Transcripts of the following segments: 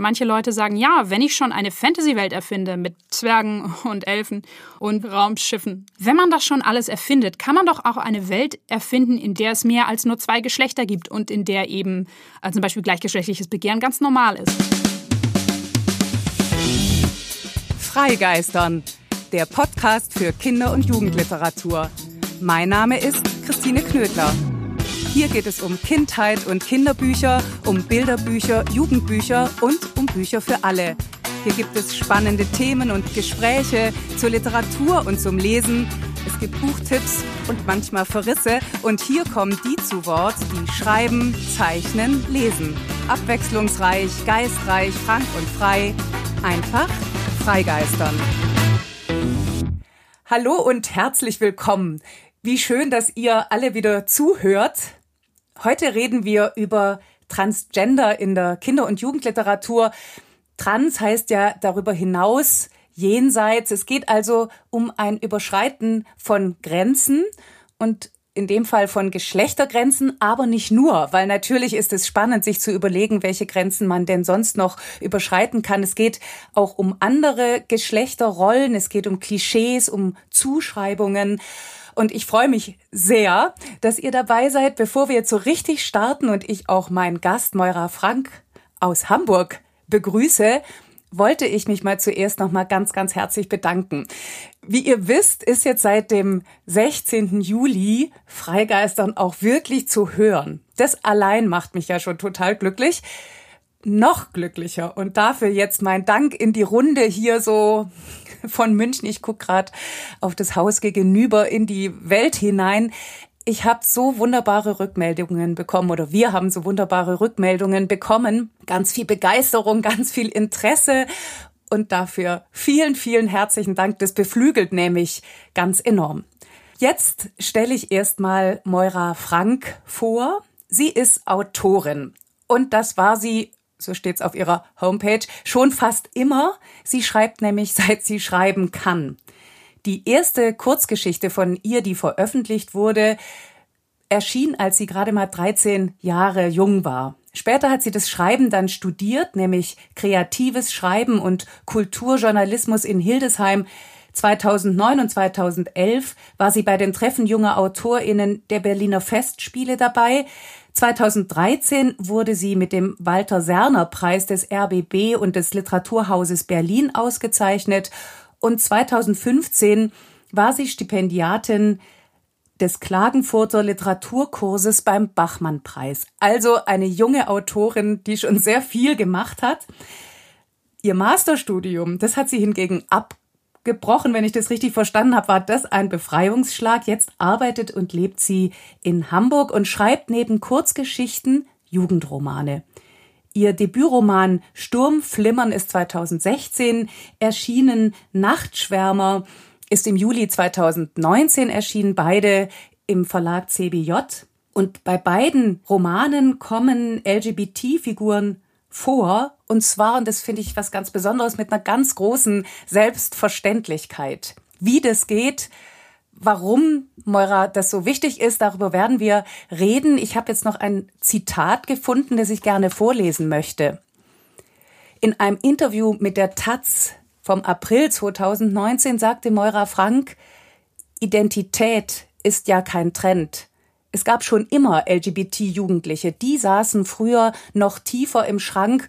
manche Leute sagen, ja, wenn ich schon eine Fantasy-Welt erfinde mit Zwergen und Elfen und Raumschiffen, wenn man das schon alles erfindet, kann man doch auch eine Welt erfinden, in der es mehr als nur zwei Geschlechter gibt und in der eben also zum Beispiel gleichgeschlechtliches Begehren ganz normal ist. Freigeistern, der Podcast für Kinder- und Jugendliteratur. Mein Name ist Christine Knödler. Hier geht es um Kindheit und Kinderbücher, um Bilderbücher, Jugendbücher und um Bücher für alle. Hier gibt es spannende Themen und Gespräche zur Literatur und zum Lesen. Es gibt Buchtipps und manchmal Verrisse. Und hier kommen die zu Wort, die schreiben, zeichnen, lesen. Abwechslungsreich, geistreich, frank und frei. Einfach freigeistern. Hallo und herzlich willkommen. Wie schön, dass ihr alle wieder zuhört. Heute reden wir über Transgender in der Kinder- und Jugendliteratur. Trans heißt ja darüber hinaus jenseits. Es geht also um ein Überschreiten von Grenzen und in dem Fall von Geschlechtergrenzen, aber nicht nur, weil natürlich ist es spannend, sich zu überlegen, welche Grenzen man denn sonst noch überschreiten kann. Es geht auch um andere Geschlechterrollen, es geht um Klischees, um Zuschreibungen. Und ich freue mich sehr, dass ihr dabei seid, bevor wir jetzt so richtig starten und ich auch meinen Gast Moira Frank aus Hamburg begrüße wollte ich mich mal zuerst noch mal ganz, ganz herzlich bedanken. Wie ihr wisst, ist jetzt seit dem 16. Juli Freigeistern auch wirklich zu hören. Das allein macht mich ja schon total glücklich. Noch glücklicher. Und dafür jetzt mein Dank in die Runde hier so von München. Ich gucke gerade auf das Haus gegenüber in die Welt hinein. Ich habe so wunderbare Rückmeldungen bekommen oder wir haben so wunderbare Rückmeldungen bekommen. Ganz viel Begeisterung, ganz viel Interesse und dafür vielen, vielen herzlichen Dank. Das beflügelt nämlich ganz enorm. Jetzt stelle ich erstmal Moira Frank vor. Sie ist Autorin und das war sie so steht's auf ihrer Homepage, schon fast immer. Sie schreibt nämlich, seit sie schreiben kann. Die erste Kurzgeschichte von ihr, die veröffentlicht wurde, erschien, als sie gerade mal 13 Jahre jung war. Später hat sie das Schreiben dann studiert, nämlich kreatives Schreiben und Kulturjournalismus in Hildesheim. 2009 und 2011 war sie bei den Treffen junger AutorInnen der Berliner Festspiele dabei. 2013 wurde sie mit dem Walter Serner Preis des RBB und des Literaturhauses Berlin ausgezeichnet und 2015 war sie Stipendiatin des Klagenfurter Literaturkurses beim Bachmann-Preis. Also eine junge Autorin, die schon sehr viel gemacht hat. Ihr Masterstudium, das hat sie hingegen abgebrochen, wenn ich das richtig verstanden habe, war das ein Befreiungsschlag. Jetzt arbeitet und lebt sie in Hamburg und schreibt neben Kurzgeschichten Jugendromane. Ihr Debütroman Sturmflimmern ist 2016 erschienen. Nachtschwärmer ist im Juli 2019 erschienen, beide im Verlag CBJ. Und bei beiden Romanen kommen LGBT-Figuren vor. Und zwar, und das finde ich was ganz Besonderes, mit einer ganz großen Selbstverständlichkeit. Wie das geht, warum Moira das so wichtig ist, darüber werden wir reden. Ich habe jetzt noch ein Zitat gefunden, das ich gerne vorlesen möchte. In einem Interview mit der Taz vom April 2019 sagte Moira Frank, Identität ist ja kein Trend. Es gab schon immer LGBT-Jugendliche, die saßen früher noch tiefer im Schrank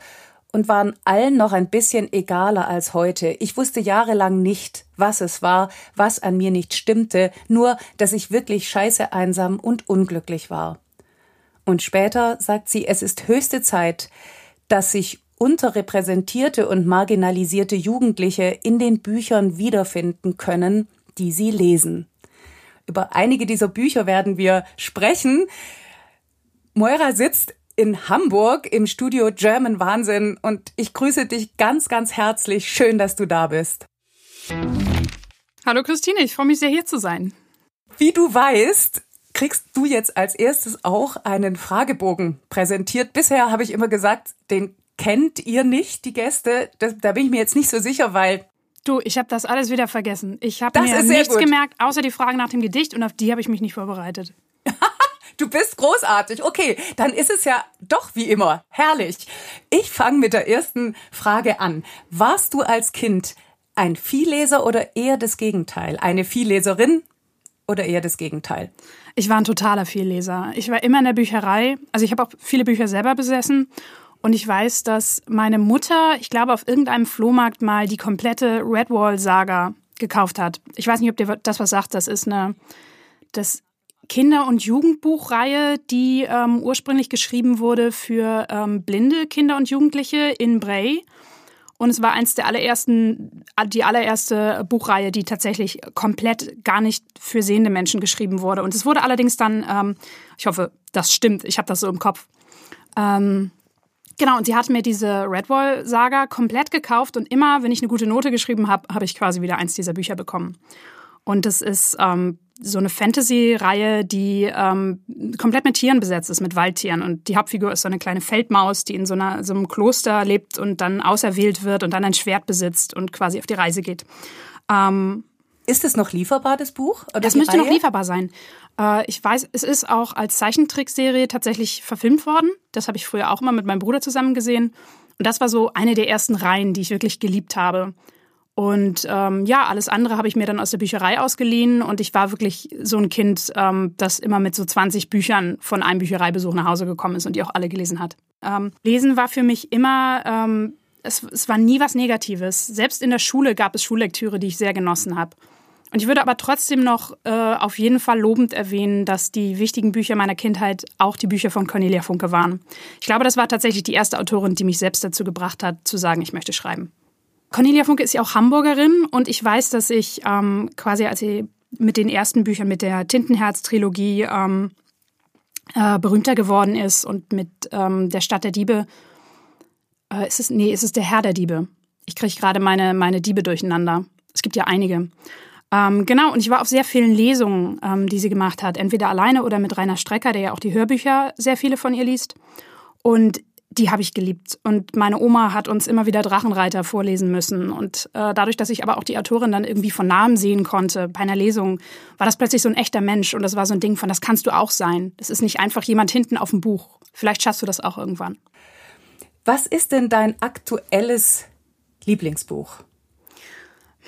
und waren allen noch ein bisschen egaler als heute. Ich wusste jahrelang nicht, was es war, was an mir nicht stimmte, nur, dass ich wirklich scheiße einsam und unglücklich war. Und später sagt sie, es ist höchste Zeit, dass sich unterrepräsentierte und marginalisierte Jugendliche in den Büchern wiederfinden können, die sie lesen. Über einige dieser Bücher werden wir sprechen. Moira sitzt in Hamburg im Studio German Wahnsinn und ich grüße dich ganz, ganz herzlich. Schön, dass du da bist. Hallo Christine, ich freue mich sehr hier zu sein. Wie du weißt, kriegst du jetzt als erstes auch einen Fragebogen präsentiert. Bisher habe ich immer gesagt, den kennt ihr nicht, die Gäste. Das, da bin ich mir jetzt nicht so sicher, weil Du, ich habe das alles wieder vergessen. Ich habe mir nichts gut. gemerkt, außer die Frage nach dem Gedicht und auf die habe ich mich nicht vorbereitet. Du bist großartig. Okay, dann ist es ja doch wie immer herrlich. Ich fange mit der ersten Frage an. Warst du als Kind ein Vielleser oder eher das Gegenteil? Eine Vielleserin oder eher das Gegenteil? Ich war ein totaler Vielleser. Ich war immer in der Bücherei. Also ich habe auch viele Bücher selber besessen. Und ich weiß, dass meine Mutter, ich glaube, auf irgendeinem Flohmarkt mal die komplette Redwall-Saga gekauft hat. Ich weiß nicht, ob dir das was sagt. Das ist eine das Kinder- und Jugendbuchreihe, die ähm, ursprünglich geschrieben wurde für ähm, blinde Kinder und Jugendliche in Bray. Und es war eins der allerersten, die allererste Buchreihe, die tatsächlich komplett gar nicht für sehende Menschen geschrieben wurde. Und es wurde allerdings dann, ähm, ich hoffe, das stimmt, ich habe das so im Kopf. Ähm, genau, und sie hat mir diese Redwall-Saga komplett gekauft und immer, wenn ich eine gute Note geschrieben habe, habe ich quasi wieder eins dieser Bücher bekommen. Und das ist ähm, so eine Fantasy-Reihe, die ähm, komplett mit Tieren besetzt ist, mit Waldtieren. Und die Hauptfigur ist so eine kleine Feldmaus, die in so, einer, so einem Kloster lebt und dann auserwählt wird und dann ein Schwert besitzt und quasi auf die Reise geht. Ähm, ist es noch lieferbar, das Buch? Oder das müsste Reihe? noch lieferbar sein. Äh, ich weiß, es ist auch als Zeichentrickserie tatsächlich verfilmt worden. Das habe ich früher auch immer mit meinem Bruder zusammen gesehen. Und das war so eine der ersten Reihen, die ich wirklich geliebt habe. Und ähm, ja, alles andere habe ich mir dann aus der Bücherei ausgeliehen und ich war wirklich so ein Kind, ähm, das immer mit so 20 Büchern von einem Büchereibesuch nach Hause gekommen ist und die auch alle gelesen hat. Ähm, Lesen war für mich immer, ähm, es, es war nie was Negatives. Selbst in der Schule gab es Schullektüre, die ich sehr genossen habe. Und ich würde aber trotzdem noch äh, auf jeden Fall lobend erwähnen, dass die wichtigen Bücher meiner Kindheit auch die Bücher von Cornelia Funke waren. Ich glaube, das war tatsächlich die erste Autorin, die mich selbst dazu gebracht hat, zu sagen, ich möchte schreiben. Cornelia Funke ist ja auch Hamburgerin und ich weiß, dass ich ähm, quasi, als sie mit den ersten Büchern, mit der Tintenherz-Trilogie ähm, äh, berühmter geworden ist und mit ähm, der Stadt der Diebe, äh, ist es, nee, ist es der Herr der Diebe. Ich kriege gerade meine, meine Diebe durcheinander. Es gibt ja einige. Ähm, genau, und ich war auf sehr vielen Lesungen, ähm, die sie gemacht hat, entweder alleine oder mit Rainer Strecker, der ja auch die Hörbücher sehr viele von ihr liest. Und die habe ich geliebt. Und meine Oma hat uns immer wieder Drachenreiter vorlesen müssen. Und äh, dadurch, dass ich aber auch die Autorin dann irgendwie von Namen sehen konnte bei einer Lesung, war das plötzlich so ein echter Mensch. Und das war so ein Ding von, das kannst du auch sein. Das ist nicht einfach jemand hinten auf dem Buch. Vielleicht schaffst du das auch irgendwann. Was ist denn dein aktuelles Lieblingsbuch?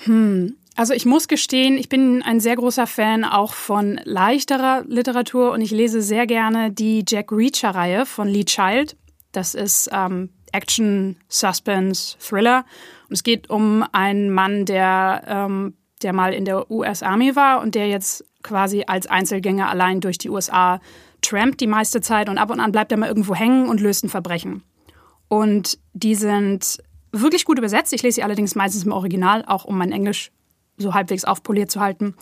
Hm. Also ich muss gestehen, ich bin ein sehr großer Fan auch von leichterer Literatur und ich lese sehr gerne die Jack Reacher-Reihe von Lee Child. Das ist ähm, Action, Suspense, Thriller. Und es geht um einen Mann, der, ähm, der mal in der US Army war und der jetzt quasi als Einzelgänger allein durch die USA trampt die meiste Zeit und ab und an bleibt er mal irgendwo hängen und löst ein Verbrechen. Und die sind wirklich gut übersetzt. Ich lese sie allerdings meistens im Original, auch um mein Englisch so halbwegs aufpoliert zu halten.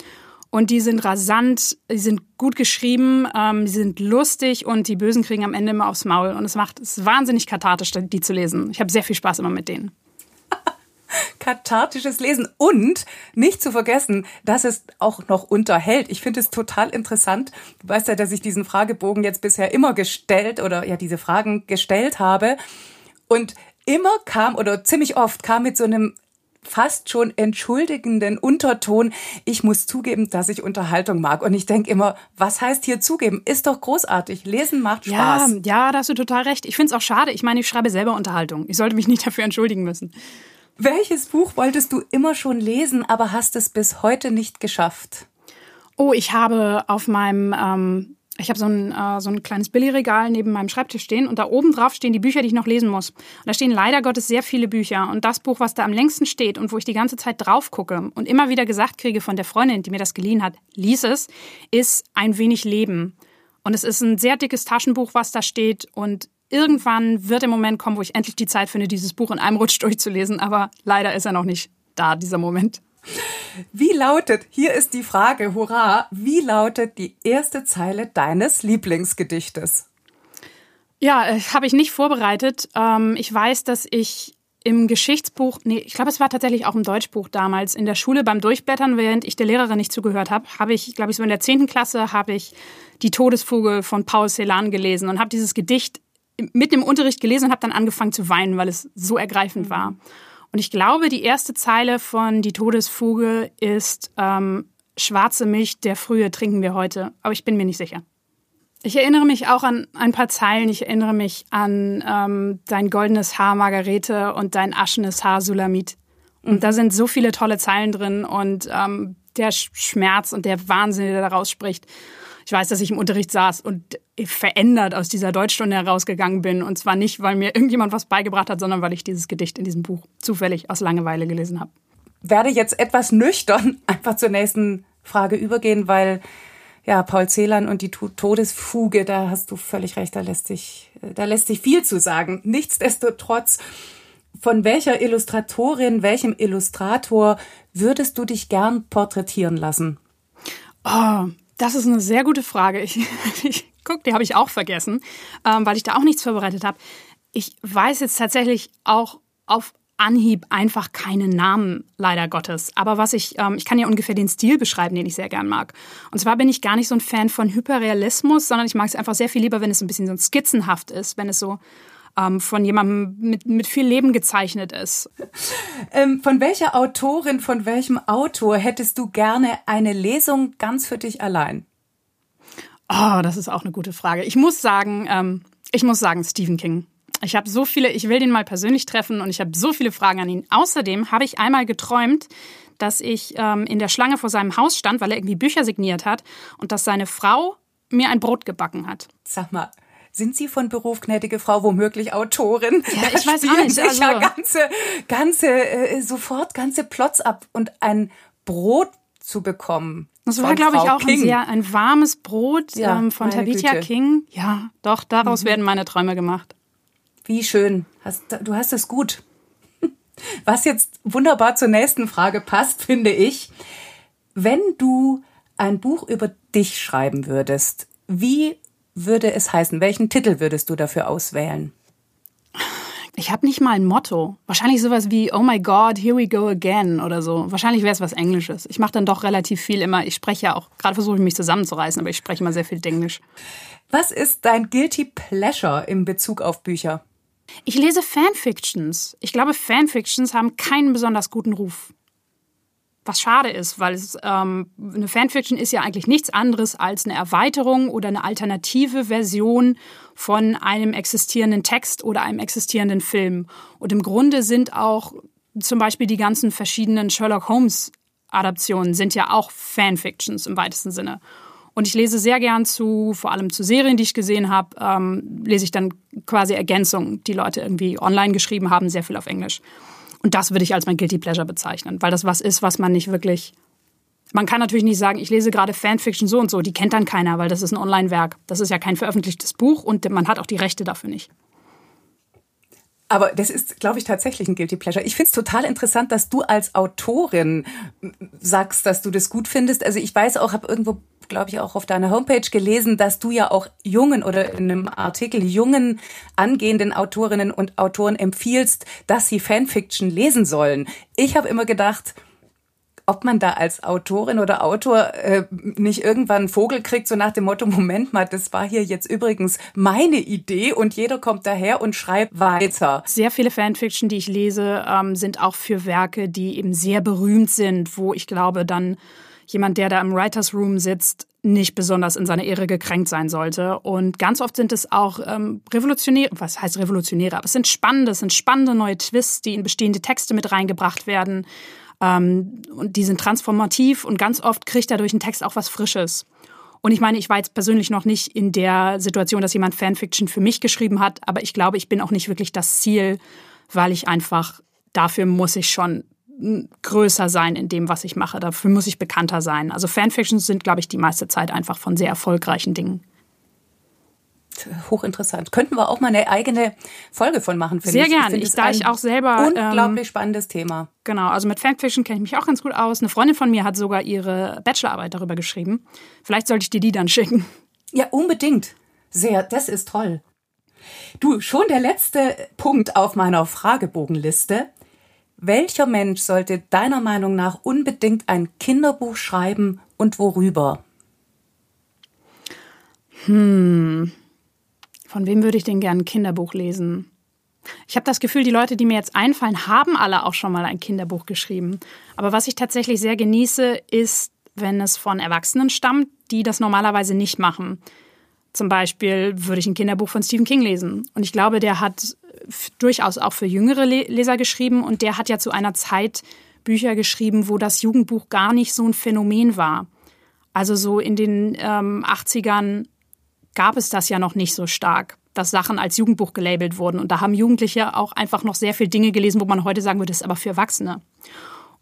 Und die sind rasant, die sind gut geschrieben, ähm, die sind lustig und die Bösen kriegen am Ende immer aufs Maul. Und es macht es wahnsinnig kathartisch, die zu lesen. Ich habe sehr viel Spaß immer mit denen. Kathartisches Lesen und nicht zu vergessen, dass es auch noch unterhält. Ich finde es total interessant. Du weißt ja, dass ich diesen Fragebogen jetzt bisher immer gestellt oder ja diese Fragen gestellt habe. Und immer kam oder ziemlich oft kam mit so einem fast schon entschuldigenden Unterton. Ich muss zugeben, dass ich Unterhaltung mag. Und ich denke immer, was heißt hier zugeben? Ist doch großartig. Lesen macht Spaß. Ja, ja da hast du total recht. Ich finde es auch schade. Ich meine, ich schreibe selber Unterhaltung. Ich sollte mich nicht dafür entschuldigen müssen. Welches Buch wolltest du immer schon lesen, aber hast es bis heute nicht geschafft? Oh, ich habe auf meinem ähm, ich habe so ein, äh, so ein kleines Billigregal neben meinem Schreibtisch stehen und da oben drauf stehen die Bücher, die ich noch lesen muss. Und da stehen leider Gottes sehr viele Bücher. Und das Buch, was da am längsten steht und wo ich die ganze Zeit drauf gucke und immer wieder gesagt kriege von der Freundin, die mir das geliehen hat, lies es, ist Ein wenig Leben. Und es ist ein sehr dickes Taschenbuch, was da steht. Und irgendwann wird der Moment kommen, wo ich endlich die Zeit finde, dieses Buch in einem Rutsch durchzulesen. Aber leider ist er noch nicht da, dieser Moment. Wie lautet, hier ist die Frage, hurra, wie lautet die erste Zeile deines Lieblingsgedichtes? Ja, äh, habe ich nicht vorbereitet. Ähm, ich weiß, dass ich im Geschichtsbuch, nee, ich glaube, es war tatsächlich auch im Deutschbuch damals, in der Schule beim Durchblättern, während ich der Lehrerin nicht zugehört habe, habe ich, glaube ich, so in der zehnten Klasse, habe ich die Todesfuge von Paul Celan gelesen und habe dieses Gedicht mit dem Unterricht gelesen und habe dann angefangen zu weinen, weil es so ergreifend war. Mhm. Und ich glaube, die erste Zeile von Die Todesfuge ist ähm, Schwarze Milch, der Frühe trinken wir heute. Aber ich bin mir nicht sicher. Ich erinnere mich auch an ein paar Zeilen. Ich erinnere mich an ähm, dein goldenes Haar, Margarete, und dein aschenes Haar, Sulamit. Und mhm. da sind so viele tolle Zeilen drin und ähm, der Schmerz und der Wahnsinn, der daraus spricht. Ich weiß, dass ich im Unterricht saß und verändert aus dieser Deutschstunde herausgegangen bin. Und zwar nicht, weil mir irgendjemand was beigebracht hat, sondern weil ich dieses Gedicht in diesem Buch zufällig aus Langeweile gelesen habe. Werde jetzt etwas nüchtern einfach zur nächsten Frage übergehen, weil ja, Paul Celan und die Todesfuge, da hast du völlig recht, da lässt sich, da lässt sich viel zu sagen. Nichtsdestotrotz, von welcher Illustratorin, welchem Illustrator würdest du dich gern porträtieren lassen? Oh, das ist eine sehr gute Frage. Ich, ich guck, die habe ich auch vergessen, ähm, weil ich da auch nichts vorbereitet habe. Ich weiß jetzt tatsächlich auch auf Anhieb einfach keine Namen, leider Gottes. Aber was ich, ähm, ich kann ja ungefähr den Stil beschreiben, den ich sehr gern mag. Und zwar bin ich gar nicht so ein Fan von Hyperrealismus, sondern ich mag es einfach sehr viel lieber, wenn es ein bisschen so skizzenhaft ist, wenn es so ähm, von jemandem mit, mit viel Leben gezeichnet ist. Ähm, von welcher Autorin, von welchem Autor hättest du gerne eine Lesung ganz für dich allein? Oh, das ist auch eine gute Frage. Ich muss sagen, ähm, ich muss sagen, Stephen King. Ich habe so viele, ich will den mal persönlich treffen und ich habe so viele Fragen an ihn. Außerdem habe ich einmal geträumt, dass ich ähm, in der Schlange vor seinem Haus stand, weil er irgendwie Bücher signiert hat und dass seine Frau mir ein Brot gebacken hat. Sag mal, sind Sie von Beruf gnädige Frau womöglich Autorin? Ja, ich weiß auch nicht. Also ja ganze, ganze, äh, sofort ganze Plots ab und ein Brot zu bekommen. Das war, glaube ich, auch ein sehr ein warmes Brot ja, ähm, von Tabitha Güte. King. Ja, doch, daraus mhm. werden meine Träume gemacht. Wie schön. Hast, du hast es gut. Was jetzt wunderbar zur nächsten Frage passt, finde ich. Wenn du ein Buch über dich schreiben würdest, wie würde es heißen? Welchen Titel würdest du dafür auswählen? Ich habe nicht mal ein Motto. Wahrscheinlich sowas wie Oh my God, here we go again oder so. Wahrscheinlich wäre es was Englisches. Ich mache dann doch relativ viel immer. Ich spreche ja auch, gerade versuche ich mich zusammenzureißen, aber ich spreche immer sehr viel Englisch. Was ist dein Guilty Pleasure in Bezug auf Bücher? Ich lese Fanfictions. Ich glaube, Fanfictions haben keinen besonders guten Ruf. Was schade ist, weil es, ähm, eine Fanfiction ist ja eigentlich nichts anderes als eine Erweiterung oder eine alternative Version von einem existierenden Text oder einem existierenden Film. Und im Grunde sind auch zum Beispiel die ganzen verschiedenen Sherlock Holmes Adaptionen sind ja auch Fanfictions im weitesten Sinne. Und ich lese sehr gern zu, vor allem zu Serien, die ich gesehen habe, ähm, lese ich dann quasi Ergänzungen, die Leute irgendwie online geschrieben haben, sehr viel auf Englisch. Und das würde ich als mein Guilty Pleasure bezeichnen, weil das was ist, was man nicht wirklich. Man kann natürlich nicht sagen, ich lese gerade Fanfiction so und so, die kennt dann keiner, weil das ist ein Online-Werk. Das ist ja kein veröffentlichtes Buch und man hat auch die Rechte dafür nicht. Aber das ist, glaube ich, tatsächlich ein Guilty Pleasure. Ich finde es total interessant, dass du als Autorin sagst, dass du das gut findest. Also ich weiß auch, habe irgendwo, glaube ich, auch auf deiner Homepage gelesen, dass du ja auch jungen oder in einem Artikel jungen angehenden Autorinnen und Autoren empfiehlst, dass sie Fanfiction lesen sollen. Ich habe immer gedacht, ob man da als Autorin oder Autor äh, nicht irgendwann einen Vogel kriegt, so nach dem Motto, Moment mal, das war hier jetzt übrigens meine Idee und jeder kommt daher und schreibt weiter. Sehr viele Fanfiction, die ich lese, ähm, sind auch für Werke, die eben sehr berühmt sind, wo ich glaube, dann jemand, der da im Writers Room sitzt, nicht besonders in seiner Ehre gekränkt sein sollte. Und ganz oft sind es auch ähm, revolutionäre, was heißt revolutionäre, aber es sind spannende, es sind spannende neue Twists, die in bestehende Texte mit reingebracht werden. Ähm, und die sind transformativ und ganz oft kriegt er durch den Text auch was Frisches. Und ich meine, ich war jetzt persönlich noch nicht in der Situation, dass jemand Fanfiction für mich geschrieben hat, aber ich glaube, ich bin auch nicht wirklich das Ziel, weil ich einfach, dafür muss ich schon größer sein in dem, was ich mache. Dafür muss ich bekannter sein. Also Fanfictions sind, glaube ich, die meiste Zeit einfach von sehr erfolgreichen Dingen hochinteressant. Könnten wir auch mal eine eigene Folge von machen, finde Sehr ich. Sehr gerne. Ich, ich da ich auch selber. Unglaublich ähm, spannendes Thema. Genau, also mit Fanfiction kenne ich mich auch ganz gut aus. Eine Freundin von mir hat sogar ihre Bachelorarbeit darüber geschrieben. Vielleicht sollte ich dir die dann schicken. Ja, unbedingt. Sehr, das ist toll. Du, schon der letzte Punkt auf meiner Fragebogenliste. Welcher Mensch sollte deiner Meinung nach unbedingt ein Kinderbuch schreiben und worüber? Hm. Von wem würde ich denn gerne ein Kinderbuch lesen? Ich habe das Gefühl, die Leute, die mir jetzt einfallen, haben alle auch schon mal ein Kinderbuch geschrieben. Aber was ich tatsächlich sehr genieße, ist, wenn es von Erwachsenen stammt, die das normalerweise nicht machen. Zum Beispiel würde ich ein Kinderbuch von Stephen King lesen. Und ich glaube, der hat durchaus auch für jüngere Leser geschrieben und der hat ja zu einer Zeit Bücher geschrieben, wo das Jugendbuch gar nicht so ein Phänomen war. Also so in den ähm, 80ern gab es das ja noch nicht so stark, dass Sachen als Jugendbuch gelabelt wurden. Und da haben Jugendliche auch einfach noch sehr viele Dinge gelesen, wo man heute sagen würde, das ist aber für Erwachsene.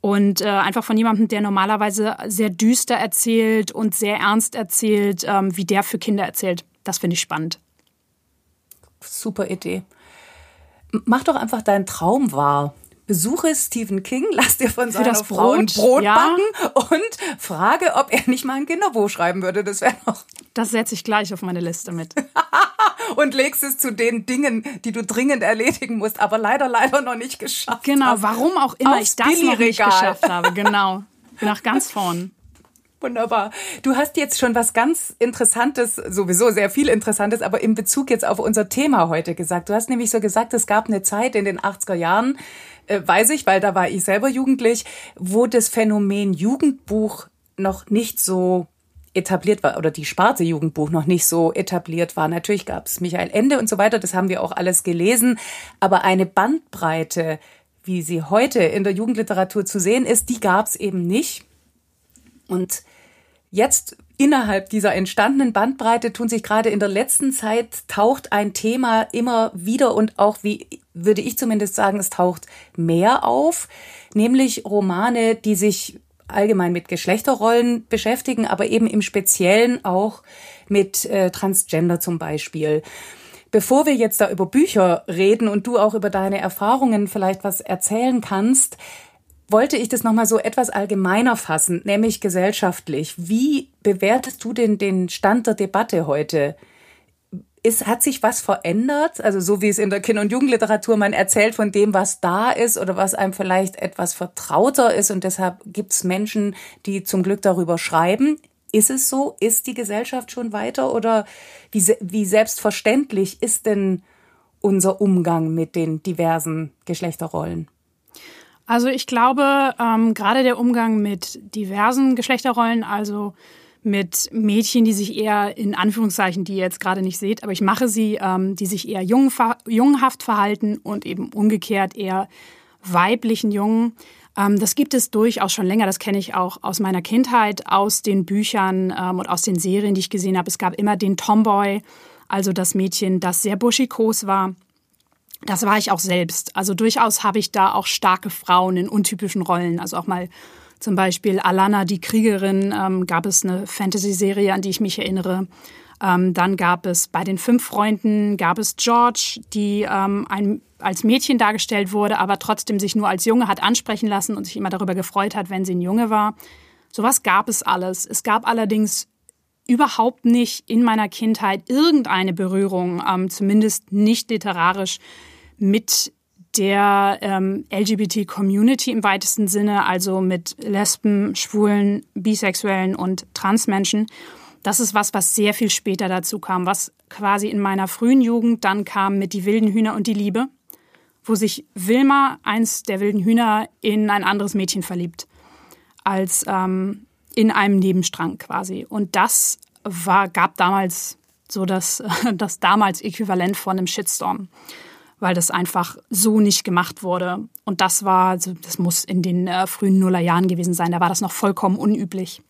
Und äh, einfach von jemandem, der normalerweise sehr düster erzählt und sehr ernst erzählt, ähm, wie der für Kinder erzählt. Das finde ich spannend. Super Idee. Mach doch einfach deinen Traum wahr besuche Stephen King, lass dir von seiner das Frau ein Brot ja. backen und frage, ob er nicht mal ein Kinderbuch schreiben würde. Das wäre noch. Das setze ich gleich auf meine Liste mit. und legst es zu den Dingen, die du dringend erledigen musst, aber leider, leider noch nicht geschafft Genau, hast. warum auch immer Aufs ich das noch nicht geschafft habe. Genau. Nach ganz vorn. Wunderbar. Du hast jetzt schon was ganz Interessantes, sowieso sehr viel Interessantes, aber in Bezug jetzt auf unser Thema heute gesagt. Du hast nämlich so gesagt, es gab eine Zeit in den 80er Jahren, äh, weiß ich, weil da war ich selber jugendlich, wo das Phänomen Jugendbuch noch nicht so etabliert war oder die Sparte Jugendbuch noch nicht so etabliert war. Natürlich gab es Michael Ende und so weiter, das haben wir auch alles gelesen, aber eine Bandbreite, wie sie heute in der Jugendliteratur zu sehen ist, die gab es eben nicht. Und jetzt innerhalb dieser entstandenen Bandbreite tun sich gerade in der letzten Zeit taucht ein Thema immer wieder und auch wie würde ich zumindest sagen, es taucht mehr auf, nämlich Romane, die sich allgemein mit Geschlechterrollen beschäftigen, aber eben im Speziellen auch mit äh, Transgender zum Beispiel. Bevor wir jetzt da über Bücher reden und du auch über deine Erfahrungen vielleicht was erzählen kannst, wollte ich das nochmal so etwas allgemeiner fassen, nämlich gesellschaftlich. Wie bewertest du denn den Stand der Debatte heute? Ist, hat sich was verändert? Also so wie es in der Kinder- und Jugendliteratur man erzählt von dem, was da ist oder was einem vielleicht etwas vertrauter ist und deshalb gibt es Menschen, die zum Glück darüber schreiben. Ist es so? Ist die Gesellschaft schon weiter oder wie, wie selbstverständlich ist denn unser Umgang mit den diversen Geschlechterrollen? Also ich glaube, ähm, gerade der Umgang mit diversen Geschlechterrollen, also mit Mädchen, die sich eher in Anführungszeichen, die ihr jetzt gerade nicht seht, aber ich mache sie, ähm, die sich eher jung, junghaft verhalten und eben umgekehrt eher weiblichen Jungen. Ähm, das gibt es durchaus schon länger. Das kenne ich auch aus meiner Kindheit, aus den Büchern ähm, und aus den Serien, die ich gesehen habe. Es gab immer den Tomboy, also das Mädchen, das sehr buschikos war das war ich auch selbst. Also durchaus habe ich da auch starke Frauen in untypischen Rollen. Also auch mal zum Beispiel Alana, die Kriegerin, ähm, gab es eine Fantasy-Serie, an die ich mich erinnere. Ähm, dann gab es bei den fünf Freunden, gab es George, die ähm, ein, als Mädchen dargestellt wurde, aber trotzdem sich nur als Junge hat ansprechen lassen und sich immer darüber gefreut hat, wenn sie ein Junge war. Sowas gab es alles. Es gab allerdings überhaupt nicht in meiner Kindheit irgendeine Berührung, ähm, zumindest nicht literarisch, mit der ähm, LGBT-Community im weitesten Sinne, also mit Lesben, Schwulen, Bisexuellen und Transmenschen. Das ist was, was sehr viel später dazu kam, was quasi in meiner frühen Jugend dann kam mit Die wilden Hühner und die Liebe, wo sich Wilma, eins der wilden Hühner, in ein anderes Mädchen verliebt, als ähm, in einem Nebenstrang quasi. Und das war, gab damals so das, das damals Äquivalent von einem Shitstorm weil das einfach so nicht gemacht wurde. Und das war, also das muss in den äh, frühen Nullerjahren gewesen sein, da war das noch vollkommen unüblich.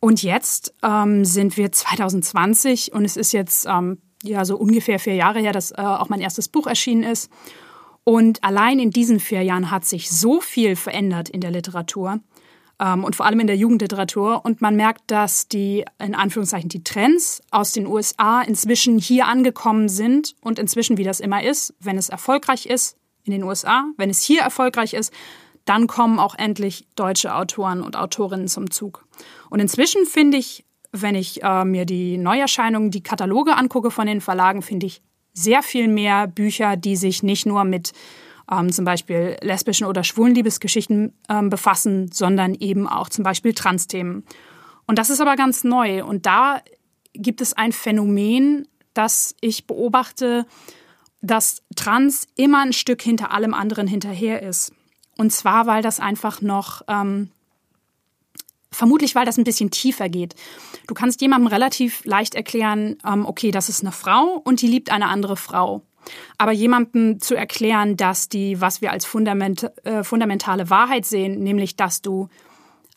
Und jetzt ähm, sind wir 2020 und es ist jetzt ähm, ja so ungefähr vier Jahre her, dass äh, auch mein erstes Buch erschienen ist. Und allein in diesen vier Jahren hat sich so viel verändert in der Literatur und vor allem in der Jugendliteratur. Und man merkt, dass die, in Anführungszeichen, die Trends aus den USA inzwischen hier angekommen sind und inzwischen, wie das immer ist, wenn es erfolgreich ist in den USA, wenn es hier erfolgreich ist, dann kommen auch endlich deutsche Autoren und Autorinnen zum Zug. Und inzwischen finde ich, wenn ich äh, mir die Neuerscheinungen, die Kataloge angucke von den Verlagen, finde ich sehr viel mehr Bücher, die sich nicht nur mit ähm, zum Beispiel lesbischen oder schwulen Liebesgeschichten ähm, befassen, sondern eben auch zum Beispiel Trans-Themen. Und das ist aber ganz neu. Und da gibt es ein Phänomen, das ich beobachte, dass Trans immer ein Stück hinter allem anderen hinterher ist. Und zwar, weil das einfach noch ähm, Vermutlich, weil das ein bisschen tiefer geht. Du kannst jemandem relativ leicht erklären, ähm, okay, das ist eine Frau und die liebt eine andere Frau. Aber jemandem zu erklären, dass die, was wir als Fundament, äh, fundamentale Wahrheit sehen, nämlich dass du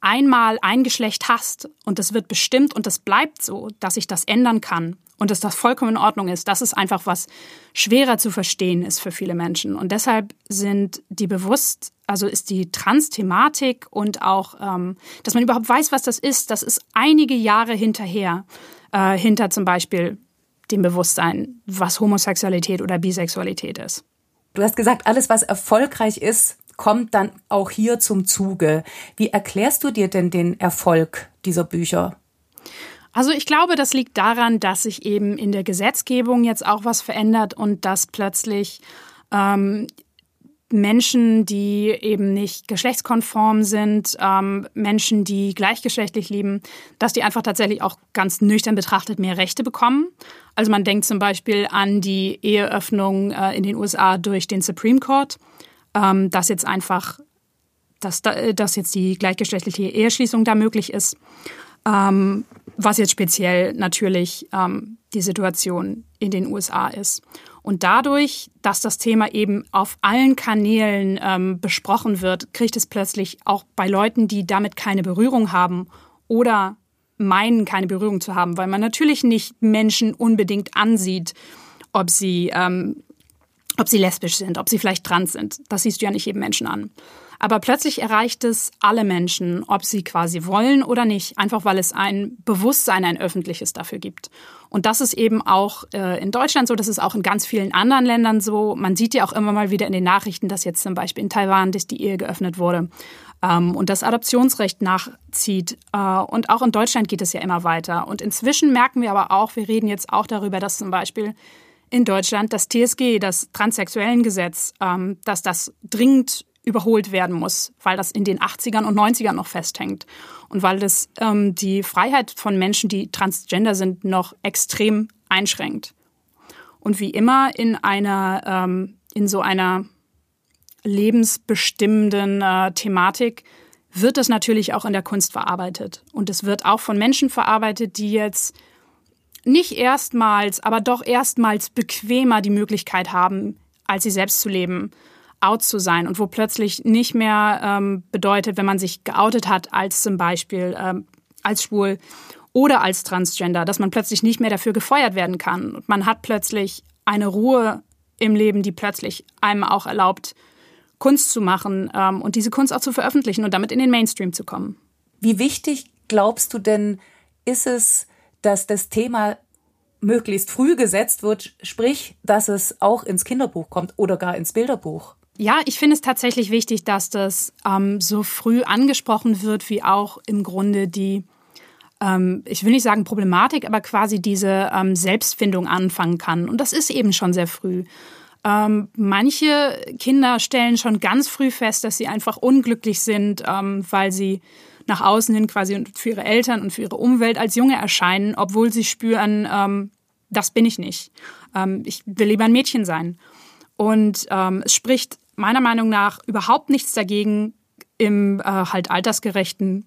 einmal ein Geschlecht hast und das wird bestimmt und das bleibt so, dass sich das ändern kann und dass das vollkommen in Ordnung ist, das ist einfach was schwerer zu verstehen ist für viele Menschen. Und deshalb sind die bewusst, also ist die Trans-Thematik und auch, ähm, dass man überhaupt weiß, was das ist, das ist einige Jahre hinterher, äh, hinter zum Beispiel dem Bewusstsein, was Homosexualität oder Bisexualität ist. Du hast gesagt, alles, was erfolgreich ist, kommt dann auch hier zum Zuge. Wie erklärst du dir denn den Erfolg dieser Bücher? Also ich glaube, das liegt daran, dass sich eben in der Gesetzgebung jetzt auch was verändert und dass plötzlich ähm, Menschen, die eben nicht geschlechtskonform sind, ähm, Menschen, die gleichgeschlechtlich lieben, dass die einfach tatsächlich auch ganz nüchtern betrachtet mehr Rechte bekommen. Also man denkt zum Beispiel an die Eheöffnung äh, in den USA durch den Supreme Court ähm, dass jetzt einfach, dass, dass jetzt die gleichgeschlechtliche Eheschließung da möglich ist. Ähm, was jetzt speziell natürlich ähm, die Situation in den USA ist. Und dadurch, dass das Thema eben auf allen Kanälen ähm, besprochen wird, kriegt es plötzlich auch bei Leuten, die damit keine Berührung haben oder meinen, keine Berührung zu haben, weil man natürlich nicht Menschen unbedingt ansieht, ob sie ähm, ob sie lesbisch sind, ob sie vielleicht trans sind. Das siehst du ja nicht jedem Menschen an. Aber plötzlich erreicht es alle Menschen, ob sie quasi wollen oder nicht, einfach weil es ein Bewusstsein, ein öffentliches dafür gibt. Und das ist eben auch äh, in Deutschland so, das ist auch in ganz vielen anderen Ländern so. Man sieht ja auch immer mal wieder in den Nachrichten, dass jetzt zum Beispiel in Taiwan dass die Ehe geöffnet wurde ähm, und das Adoptionsrecht nachzieht. Äh, und auch in Deutschland geht es ja immer weiter. Und inzwischen merken wir aber auch, wir reden jetzt auch darüber, dass zum Beispiel in Deutschland das TSG, das Transsexuellengesetz, ähm, dass das dringend überholt werden muss, weil das in den 80ern und 90ern noch festhängt und weil das ähm, die Freiheit von Menschen, die transgender sind, noch extrem einschränkt. Und wie immer in einer ähm, in so einer lebensbestimmenden äh, Thematik wird es natürlich auch in der Kunst verarbeitet und es wird auch von Menschen verarbeitet, die jetzt nicht erstmals, aber doch erstmals bequemer die Möglichkeit haben, als sie selbst zu leben, out zu sein und wo plötzlich nicht mehr ähm, bedeutet, wenn man sich geoutet hat als zum Beispiel ähm, als schwul oder als Transgender, dass man plötzlich nicht mehr dafür gefeuert werden kann. Und man hat plötzlich eine Ruhe im Leben, die plötzlich einem auch erlaubt, Kunst zu machen ähm, und diese Kunst auch zu veröffentlichen und damit in den Mainstream zu kommen. Wie wichtig glaubst du denn, ist es, dass das Thema möglichst früh gesetzt wird, sprich, dass es auch ins Kinderbuch kommt oder gar ins Bilderbuch. Ja, ich finde es tatsächlich wichtig, dass das ähm, so früh angesprochen wird, wie auch im Grunde die, ähm, ich will nicht sagen Problematik, aber quasi diese ähm, Selbstfindung anfangen kann. Und das ist eben schon sehr früh. Ähm, manche Kinder stellen schon ganz früh fest, dass sie einfach unglücklich sind, ähm, weil sie nach außen hin quasi für ihre Eltern und für ihre Umwelt als Junge erscheinen, obwohl sie spüren, ähm, das bin ich nicht. Ähm, ich will lieber ein Mädchen sein. Und ähm, es spricht meiner Meinung nach überhaupt nichts dagegen, im äh, halt altersgerechten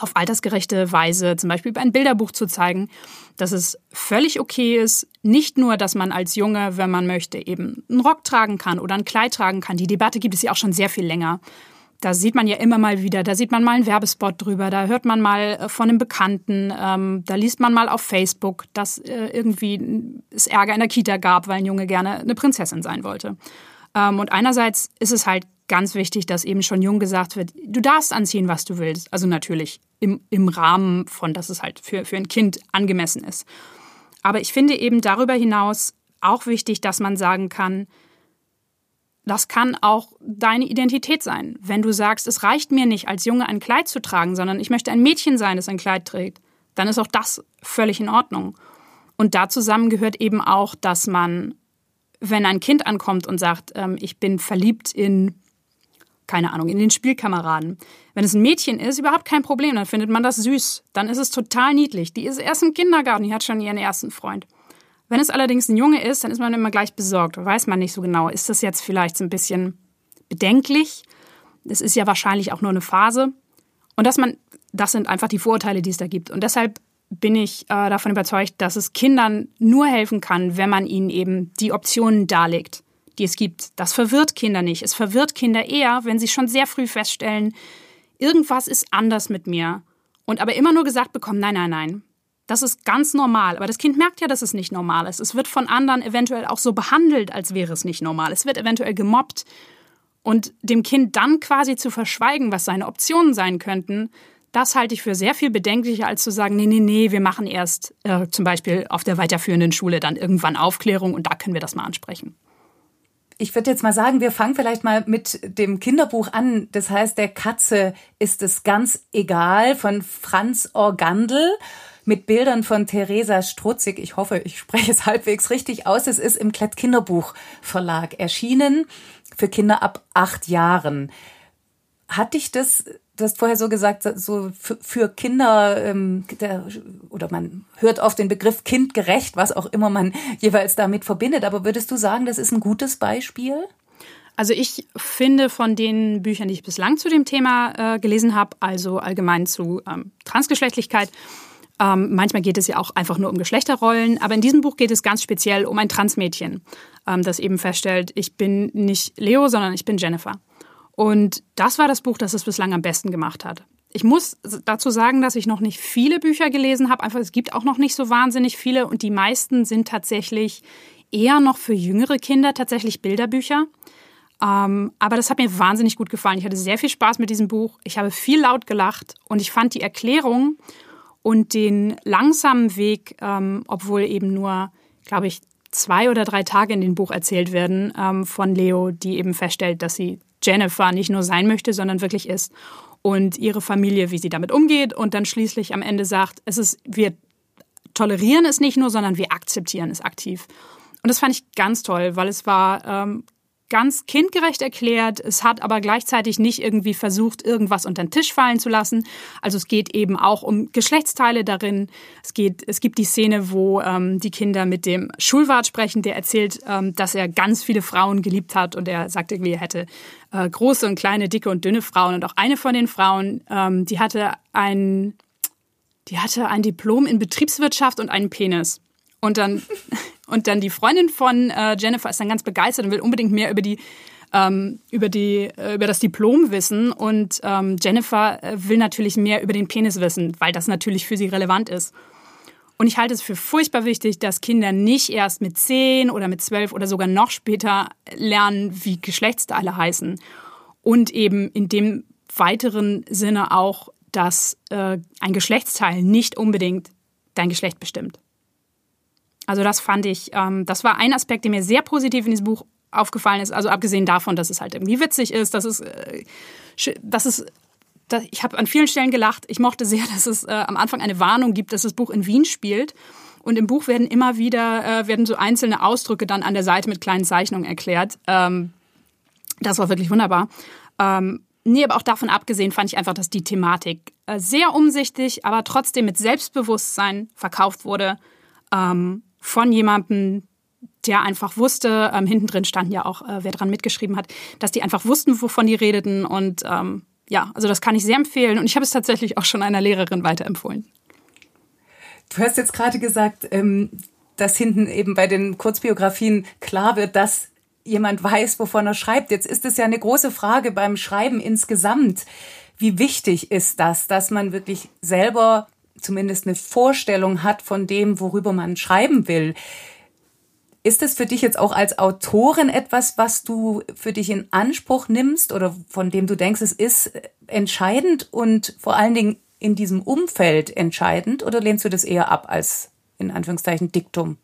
auf altersgerechte Weise zum Beispiel ein Bilderbuch zu zeigen, dass es völlig okay ist, nicht nur, dass man als Junge, wenn man möchte, eben einen Rock tragen kann oder ein Kleid tragen kann. Die Debatte gibt es ja auch schon sehr viel länger. Da sieht man ja immer mal wieder, da sieht man mal einen Werbespot drüber, da hört man mal äh, von einem Bekannten, ähm, da liest man mal auf Facebook, dass äh, irgendwie es Ärger in der Kita gab, weil ein Junge gerne eine Prinzessin sein wollte. Ähm, und einerseits ist es halt ganz wichtig, dass eben schon jung gesagt wird, du darfst anziehen, was du willst. Also natürlich im, im Rahmen von, dass es halt für, für ein Kind angemessen ist. Aber ich finde eben darüber hinaus auch wichtig, dass man sagen kann, das kann auch deine Identität sein. Wenn du sagst, es reicht mir nicht, als Junge ein Kleid zu tragen, sondern ich möchte ein Mädchen sein, das ein Kleid trägt, dann ist auch das völlig in Ordnung. Und da zusammen gehört eben auch, dass man, wenn ein Kind ankommt und sagt, ähm, ich bin verliebt in, keine Ahnung, in den Spielkameraden. Wenn es ein Mädchen ist, überhaupt kein Problem, dann findet man das süß. Dann ist es total niedlich. Die ist erst im Kindergarten, die hat schon ihren ersten Freund. Wenn es allerdings ein Junge ist, dann ist man immer gleich besorgt. Weiß man nicht so genau. Ist das jetzt vielleicht so ein bisschen bedenklich? Das ist ja wahrscheinlich auch nur eine Phase. Und dass man das sind einfach die Vorurteile, die es da gibt. Und deshalb bin ich äh, davon überzeugt, dass es Kindern nur helfen kann, wenn man ihnen eben die Optionen darlegt, die es gibt. Das verwirrt Kinder nicht. Es verwirrt Kinder eher, wenn sie schon sehr früh feststellen, irgendwas ist anders mit mir. Und aber immer nur gesagt bekommen, nein, nein, nein. Das ist ganz normal. Aber das Kind merkt ja, dass es nicht normal ist. Es wird von anderen eventuell auch so behandelt, als wäre es nicht normal. Es wird eventuell gemobbt. Und dem Kind dann quasi zu verschweigen, was seine Optionen sein könnten, das halte ich für sehr viel bedenklicher, als zu sagen, nee, nee, nee, wir machen erst äh, zum Beispiel auf der weiterführenden Schule dann irgendwann Aufklärung und da können wir das mal ansprechen. Ich würde jetzt mal sagen, wir fangen vielleicht mal mit dem Kinderbuch an. Das heißt, der Katze ist es ganz egal von Franz Organdl mit Bildern von Theresa Strutzig. Ich hoffe, ich spreche es halbwegs richtig aus. Es ist im Klett Kinderbuch Verlag erschienen für Kinder ab acht Jahren. Hat dich das du hast vorher so gesagt, so für Kinder ähm, der, oder man hört oft den Begriff kindgerecht, was auch immer man jeweils damit verbindet. Aber würdest du sagen, das ist ein gutes Beispiel? Also ich finde von den Büchern, die ich bislang zu dem Thema äh, gelesen habe, also allgemein zu ähm, Transgeschlechtlichkeit, ähm, manchmal geht es ja auch einfach nur um Geschlechterrollen, aber in diesem Buch geht es ganz speziell um ein Transmädchen, ähm, das eben feststellt, ich bin nicht Leo, sondern ich bin Jennifer. Und das war das Buch, das es bislang am besten gemacht hat. Ich muss dazu sagen, dass ich noch nicht viele Bücher gelesen habe. Einfach, es gibt auch noch nicht so wahnsinnig viele und die meisten sind tatsächlich eher noch für jüngere Kinder, tatsächlich Bilderbücher. Ähm, aber das hat mir wahnsinnig gut gefallen. Ich hatte sehr viel Spaß mit diesem Buch. Ich habe viel laut gelacht und ich fand die Erklärung und den langsamen Weg, ähm, obwohl eben nur, glaube ich, zwei oder drei Tage in dem Buch erzählt werden, ähm, von Leo, die eben feststellt, dass sie Jennifer nicht nur sein möchte, sondern wirklich ist. Und ihre Familie, wie sie damit umgeht und dann schließlich am Ende sagt, es ist, wir tolerieren es nicht nur, sondern wir akzeptieren es aktiv. Und das fand ich ganz toll, weil es war ähm, ganz kindgerecht erklärt. Es hat aber gleichzeitig nicht irgendwie versucht, irgendwas unter den Tisch fallen zu lassen. Also es geht eben auch um Geschlechtsteile darin. Es geht, es gibt die Szene, wo ähm, die Kinder mit dem Schulwart sprechen, der erzählt, ähm, dass er ganz viele Frauen geliebt hat und er sagt irgendwie, er hätte äh, große und kleine, dicke und dünne Frauen und auch eine von den Frauen, ähm, die hatte ein, die hatte ein Diplom in Betriebswirtschaft und einen Penis. Und dann Und dann die Freundin von äh, Jennifer ist dann ganz begeistert und will unbedingt mehr über die ähm, über die äh, über das Diplom wissen und ähm, Jennifer äh, will natürlich mehr über den Penis wissen, weil das natürlich für sie relevant ist. Und ich halte es für furchtbar wichtig, dass Kinder nicht erst mit zehn oder mit zwölf oder sogar noch später lernen, wie Geschlechtsteile heißen. Und eben in dem weiteren Sinne auch, dass äh, ein Geschlechtsteil nicht unbedingt dein Geschlecht bestimmt. Also das fand ich, ähm, das war ein Aspekt, der mir sehr positiv in diesem Buch aufgefallen ist. Also abgesehen davon, dass es halt irgendwie witzig ist, dass es, äh, dass es dass, ich habe an vielen Stellen gelacht. Ich mochte sehr, dass es äh, am Anfang eine Warnung gibt, dass das Buch in Wien spielt. Und im Buch werden immer wieder, äh, werden so einzelne Ausdrücke dann an der Seite mit kleinen Zeichnungen erklärt. Ähm, das war wirklich wunderbar. Ähm, nee, aber auch davon abgesehen fand ich einfach, dass die Thematik äh, sehr umsichtig, aber trotzdem mit Selbstbewusstsein verkauft wurde. Ähm, von jemandem, der einfach wusste, ähm, hinten drin stand ja auch, äh, wer dran mitgeschrieben hat, dass die einfach wussten, wovon die redeten. Und ähm, ja, also das kann ich sehr empfehlen. Und ich habe es tatsächlich auch schon einer Lehrerin weiterempfohlen. Du hast jetzt gerade gesagt, ähm, dass hinten eben bei den Kurzbiografien klar wird, dass jemand weiß, wovon er schreibt. Jetzt ist es ja eine große Frage beim Schreiben insgesamt. Wie wichtig ist das, dass man wirklich selber zumindest eine Vorstellung hat von dem, worüber man schreiben will. Ist das für dich jetzt auch als Autorin etwas, was du für dich in Anspruch nimmst oder von dem du denkst, es ist entscheidend und vor allen Dingen in diesem Umfeld entscheidend oder lehnst du das eher ab als in Anführungszeichen Diktum?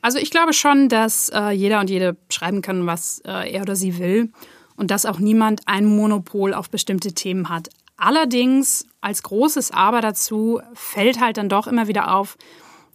Also ich glaube schon, dass äh, jeder und jede schreiben kann, was äh, er oder sie will und dass auch niemand ein Monopol auf bestimmte Themen hat. Allerdings als großes Aber dazu fällt halt dann doch immer wieder auf,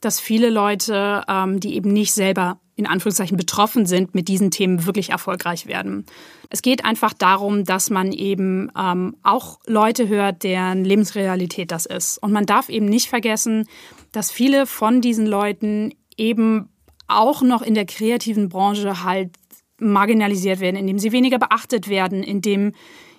dass viele Leute, ähm, die eben nicht selber in Anführungszeichen betroffen sind, mit diesen Themen wirklich erfolgreich werden. Es geht einfach darum, dass man eben ähm, auch Leute hört, deren Lebensrealität das ist. Und man darf eben nicht vergessen, dass viele von diesen Leuten eben auch noch in der kreativen Branche halt marginalisiert werden, indem sie weniger beachtet werden, indem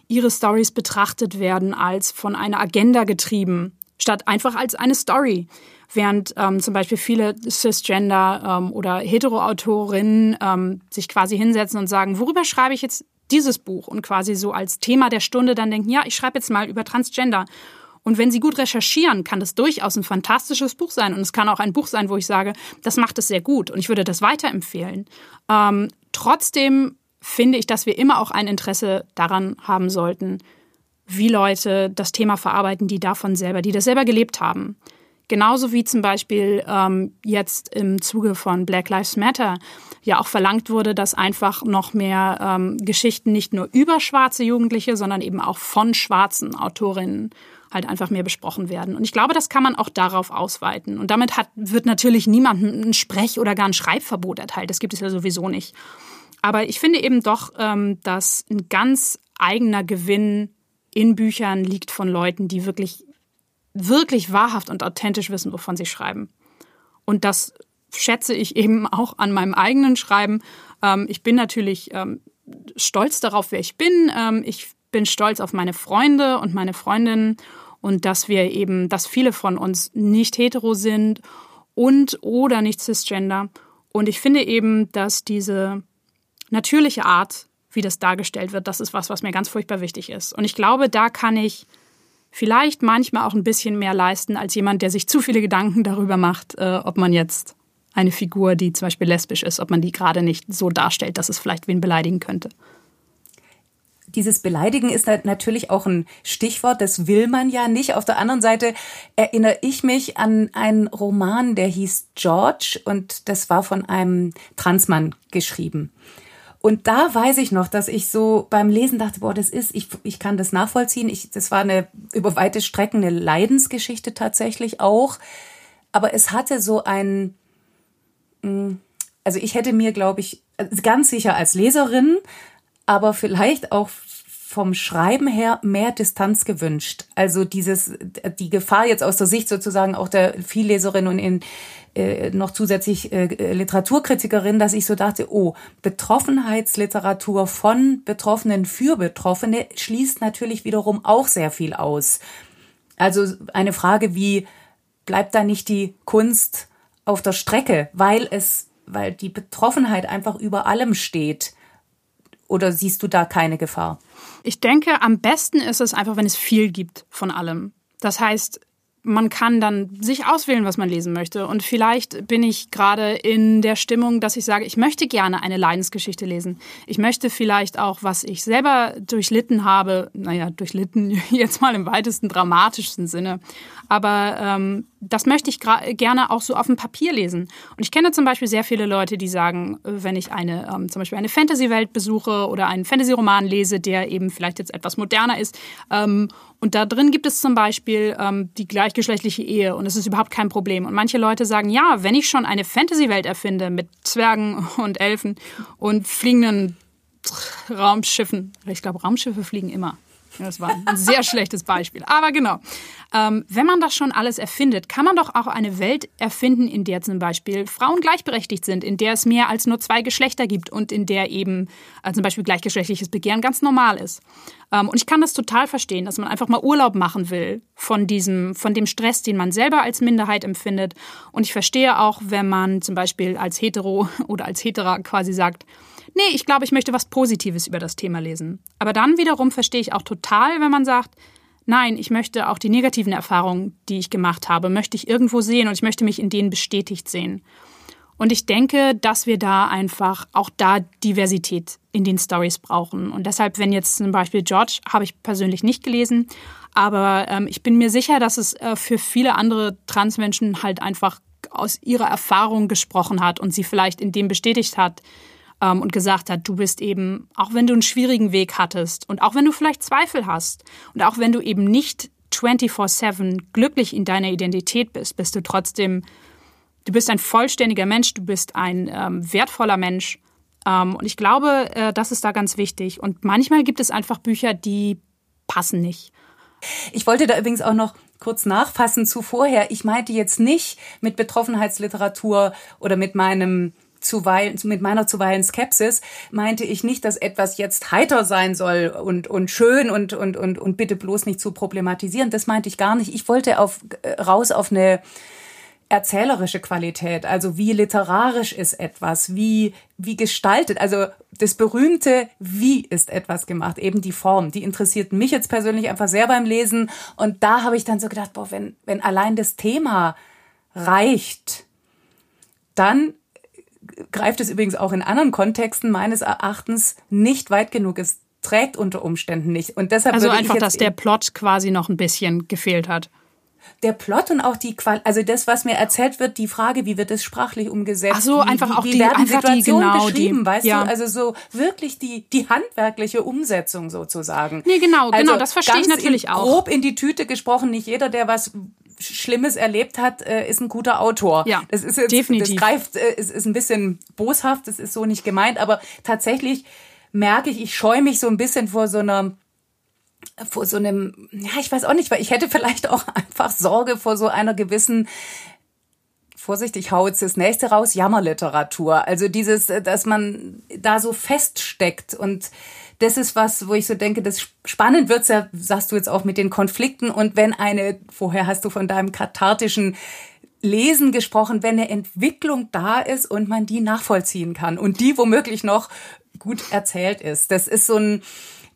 ihre Stories betrachtet werden als von einer Agenda getrieben, statt einfach als eine Story. Während ähm, zum Beispiel viele Cisgender ähm, oder Heteroautorinnen ähm, sich quasi hinsetzen und sagen, worüber schreibe ich jetzt dieses Buch? Und quasi so als Thema der Stunde dann denken, ja, ich schreibe jetzt mal über Transgender. Und wenn Sie gut recherchieren, kann das durchaus ein fantastisches Buch sein. Und es kann auch ein Buch sein, wo ich sage, das macht es sehr gut und ich würde das weiterempfehlen. Ähm, trotzdem finde ich, dass wir immer auch ein Interesse daran haben sollten, wie Leute das Thema verarbeiten, die davon selber, die das selber gelebt haben. Genauso wie zum Beispiel ähm, jetzt im Zuge von Black Lives Matter ja auch verlangt wurde, dass einfach noch mehr ähm, Geschichten nicht nur über schwarze Jugendliche, sondern eben auch von schwarzen Autorinnen halt einfach mehr besprochen werden. Und ich glaube, das kann man auch darauf ausweiten. Und damit hat, wird natürlich niemandem ein Sprech- oder gar ein Schreibverbot erteilt. Das gibt es ja sowieso nicht. Aber ich finde eben doch, ähm, dass ein ganz eigener Gewinn in Büchern liegt von Leuten, die wirklich wirklich wahrhaft und authentisch wissen, wovon sie schreiben. Und das schätze ich eben auch an meinem eigenen Schreiben. Ähm, ich bin natürlich ähm, stolz darauf, wer ich bin. Ich bin stolz auf meine Freunde und meine Freundinnen und dass wir eben, dass viele von uns nicht hetero sind und oder nicht cisgender. Und ich finde eben, dass diese natürliche Art, wie das dargestellt wird, das ist was, was mir ganz furchtbar wichtig ist. Und ich glaube, da kann ich vielleicht manchmal auch ein bisschen mehr leisten als jemand, der sich zu viele Gedanken darüber macht, äh, ob man jetzt eine Figur, die zum Beispiel lesbisch ist, ob man die gerade nicht so darstellt, dass es vielleicht wen beleidigen könnte. Dieses Beleidigen ist natürlich auch ein Stichwort, das will man ja nicht. Auf der anderen Seite erinnere ich mich an einen Roman, der hieß George und das war von einem Transmann geschrieben. Und da weiß ich noch, dass ich so beim Lesen dachte, boah, das ist, ich, ich kann das nachvollziehen. Ich, das war eine über weite Strecken eine Leidensgeschichte tatsächlich auch. Aber es hatte so ein, mm, also ich hätte mir, glaube ich, ganz sicher als Leserin, aber vielleicht auch vom Schreiben her mehr Distanz gewünscht. Also dieses, die Gefahr jetzt aus der Sicht sozusagen auch der Vielleserin und in, äh, noch zusätzlich äh, Literaturkritikerin, dass ich so dachte, oh, Betroffenheitsliteratur von Betroffenen für Betroffene schließt natürlich wiederum auch sehr viel aus. Also eine Frage wie, bleibt da nicht die Kunst auf der Strecke, weil es, weil die Betroffenheit einfach über allem steht? Oder siehst du da keine Gefahr? Ich denke, am besten ist es einfach, wenn es viel gibt von allem. Das heißt, man kann dann sich auswählen, was man lesen möchte. Und vielleicht bin ich gerade in der Stimmung, dass ich sage, ich möchte gerne eine Leidensgeschichte lesen. Ich möchte vielleicht auch, was ich selber durchlitten habe, naja, durchlitten jetzt mal im weitesten dramatischsten Sinne. Aber ähm, das möchte ich gerne auch so auf dem Papier lesen. Und ich kenne zum Beispiel sehr viele Leute, die sagen, wenn ich eine, ähm, zum Beispiel eine Fantasy-Welt besuche oder einen Fantasy-Roman lese, der eben vielleicht jetzt etwas moderner ist ähm, und da drin gibt es zum Beispiel ähm, die gleichgeschlechtliche Ehe und es ist überhaupt kein Problem. Und manche Leute sagen, ja, wenn ich schon eine Fantasy-Welt erfinde mit Zwergen und Elfen und fliegenden Raumschiffen, ich glaube, Raumschiffe fliegen immer. Das war ein sehr schlechtes Beispiel. Aber genau. Ähm, wenn man das schon alles erfindet, kann man doch auch eine Welt erfinden, in der zum Beispiel Frauen gleichberechtigt sind, in der es mehr als nur zwei Geschlechter gibt und in der eben äh, zum Beispiel gleichgeschlechtliches Begehren ganz normal ist. Ähm, und ich kann das total verstehen, dass man einfach mal Urlaub machen will von diesem, von dem Stress, den man selber als Minderheit empfindet. Und ich verstehe auch, wenn man zum Beispiel als Hetero oder als Hetera quasi sagt, nee, ich glaube, ich möchte was Positives über das Thema lesen. Aber dann wiederum verstehe ich auch total, wenn man sagt, nein, ich möchte auch die negativen Erfahrungen, die ich gemacht habe, möchte ich irgendwo sehen und ich möchte mich in denen bestätigt sehen. Und ich denke, dass wir da einfach auch da Diversität in den Stories brauchen. Und deshalb, wenn jetzt zum Beispiel George, habe ich persönlich nicht gelesen, aber ähm, ich bin mir sicher, dass es äh, für viele andere Transmenschen halt einfach aus ihrer Erfahrung gesprochen hat und sie vielleicht in dem bestätigt hat, ähm, und gesagt hat, du bist eben, auch wenn du einen schwierigen Weg hattest und auch wenn du vielleicht Zweifel hast und auch wenn du eben nicht 24/7 glücklich in deiner Identität bist, bist du trotzdem, du bist ein vollständiger Mensch, du bist ein ähm, wertvoller Mensch. Ähm, und ich glaube, äh, das ist da ganz wichtig. Und manchmal gibt es einfach Bücher, die passen nicht. Ich wollte da übrigens auch noch kurz nachfassen zu vorher. Ich meinte jetzt nicht mit Betroffenheitsliteratur oder mit meinem zuweilen, mit meiner zuweilen Skepsis meinte ich nicht, dass etwas jetzt heiter sein soll und, und schön und, und, und, und bitte bloß nicht zu problematisieren. Das meinte ich gar nicht. Ich wollte auf, äh, raus auf eine, erzählerische Qualität, also wie literarisch ist etwas, wie, wie gestaltet, also das berühmte, wie ist etwas gemacht, eben die Form, die interessiert mich jetzt persönlich einfach sehr beim Lesen. Und da habe ich dann so gedacht, boah, wenn, wenn allein das Thema reicht, dann greift es übrigens auch in anderen Kontexten meines Erachtens nicht weit genug. Es trägt unter Umständen nicht. Und deshalb also einfach, dass der Plot quasi noch ein bisschen gefehlt hat der Plot und auch die Qual also das, was mir erzählt wird, die Frage, wie wird es sprachlich umgesetzt? Ach so, einfach wie, auch wie die, werden einfach Situationen die, genau, beschrieben, die, weißt ja. du? Also so wirklich die, die handwerkliche Umsetzung sozusagen. Nee, genau, also genau, das verstehe ich natürlich in, auch. Grob in die Tüte gesprochen, nicht jeder, der was Schlimmes erlebt hat, äh, ist ein guter Autor. Ja, das ist jetzt, definitiv. Das greift, äh, ist, ist ein bisschen boshaft, das ist so nicht gemeint, aber tatsächlich merke ich, ich scheue mich so ein bisschen vor so einer vor so einem, ja, ich weiß auch nicht, weil ich hätte vielleicht auch einfach Sorge vor so einer gewissen Vorsicht, ich hau jetzt das nächste raus, Jammerliteratur. Also dieses, dass man da so feststeckt und das ist was, wo ich so denke, das spannend wird's ja, sagst du jetzt auch mit den Konflikten und wenn eine, vorher hast du von deinem kathartischen Lesen gesprochen, wenn eine Entwicklung da ist und man die nachvollziehen kann und die womöglich noch gut erzählt ist. Das ist so ein,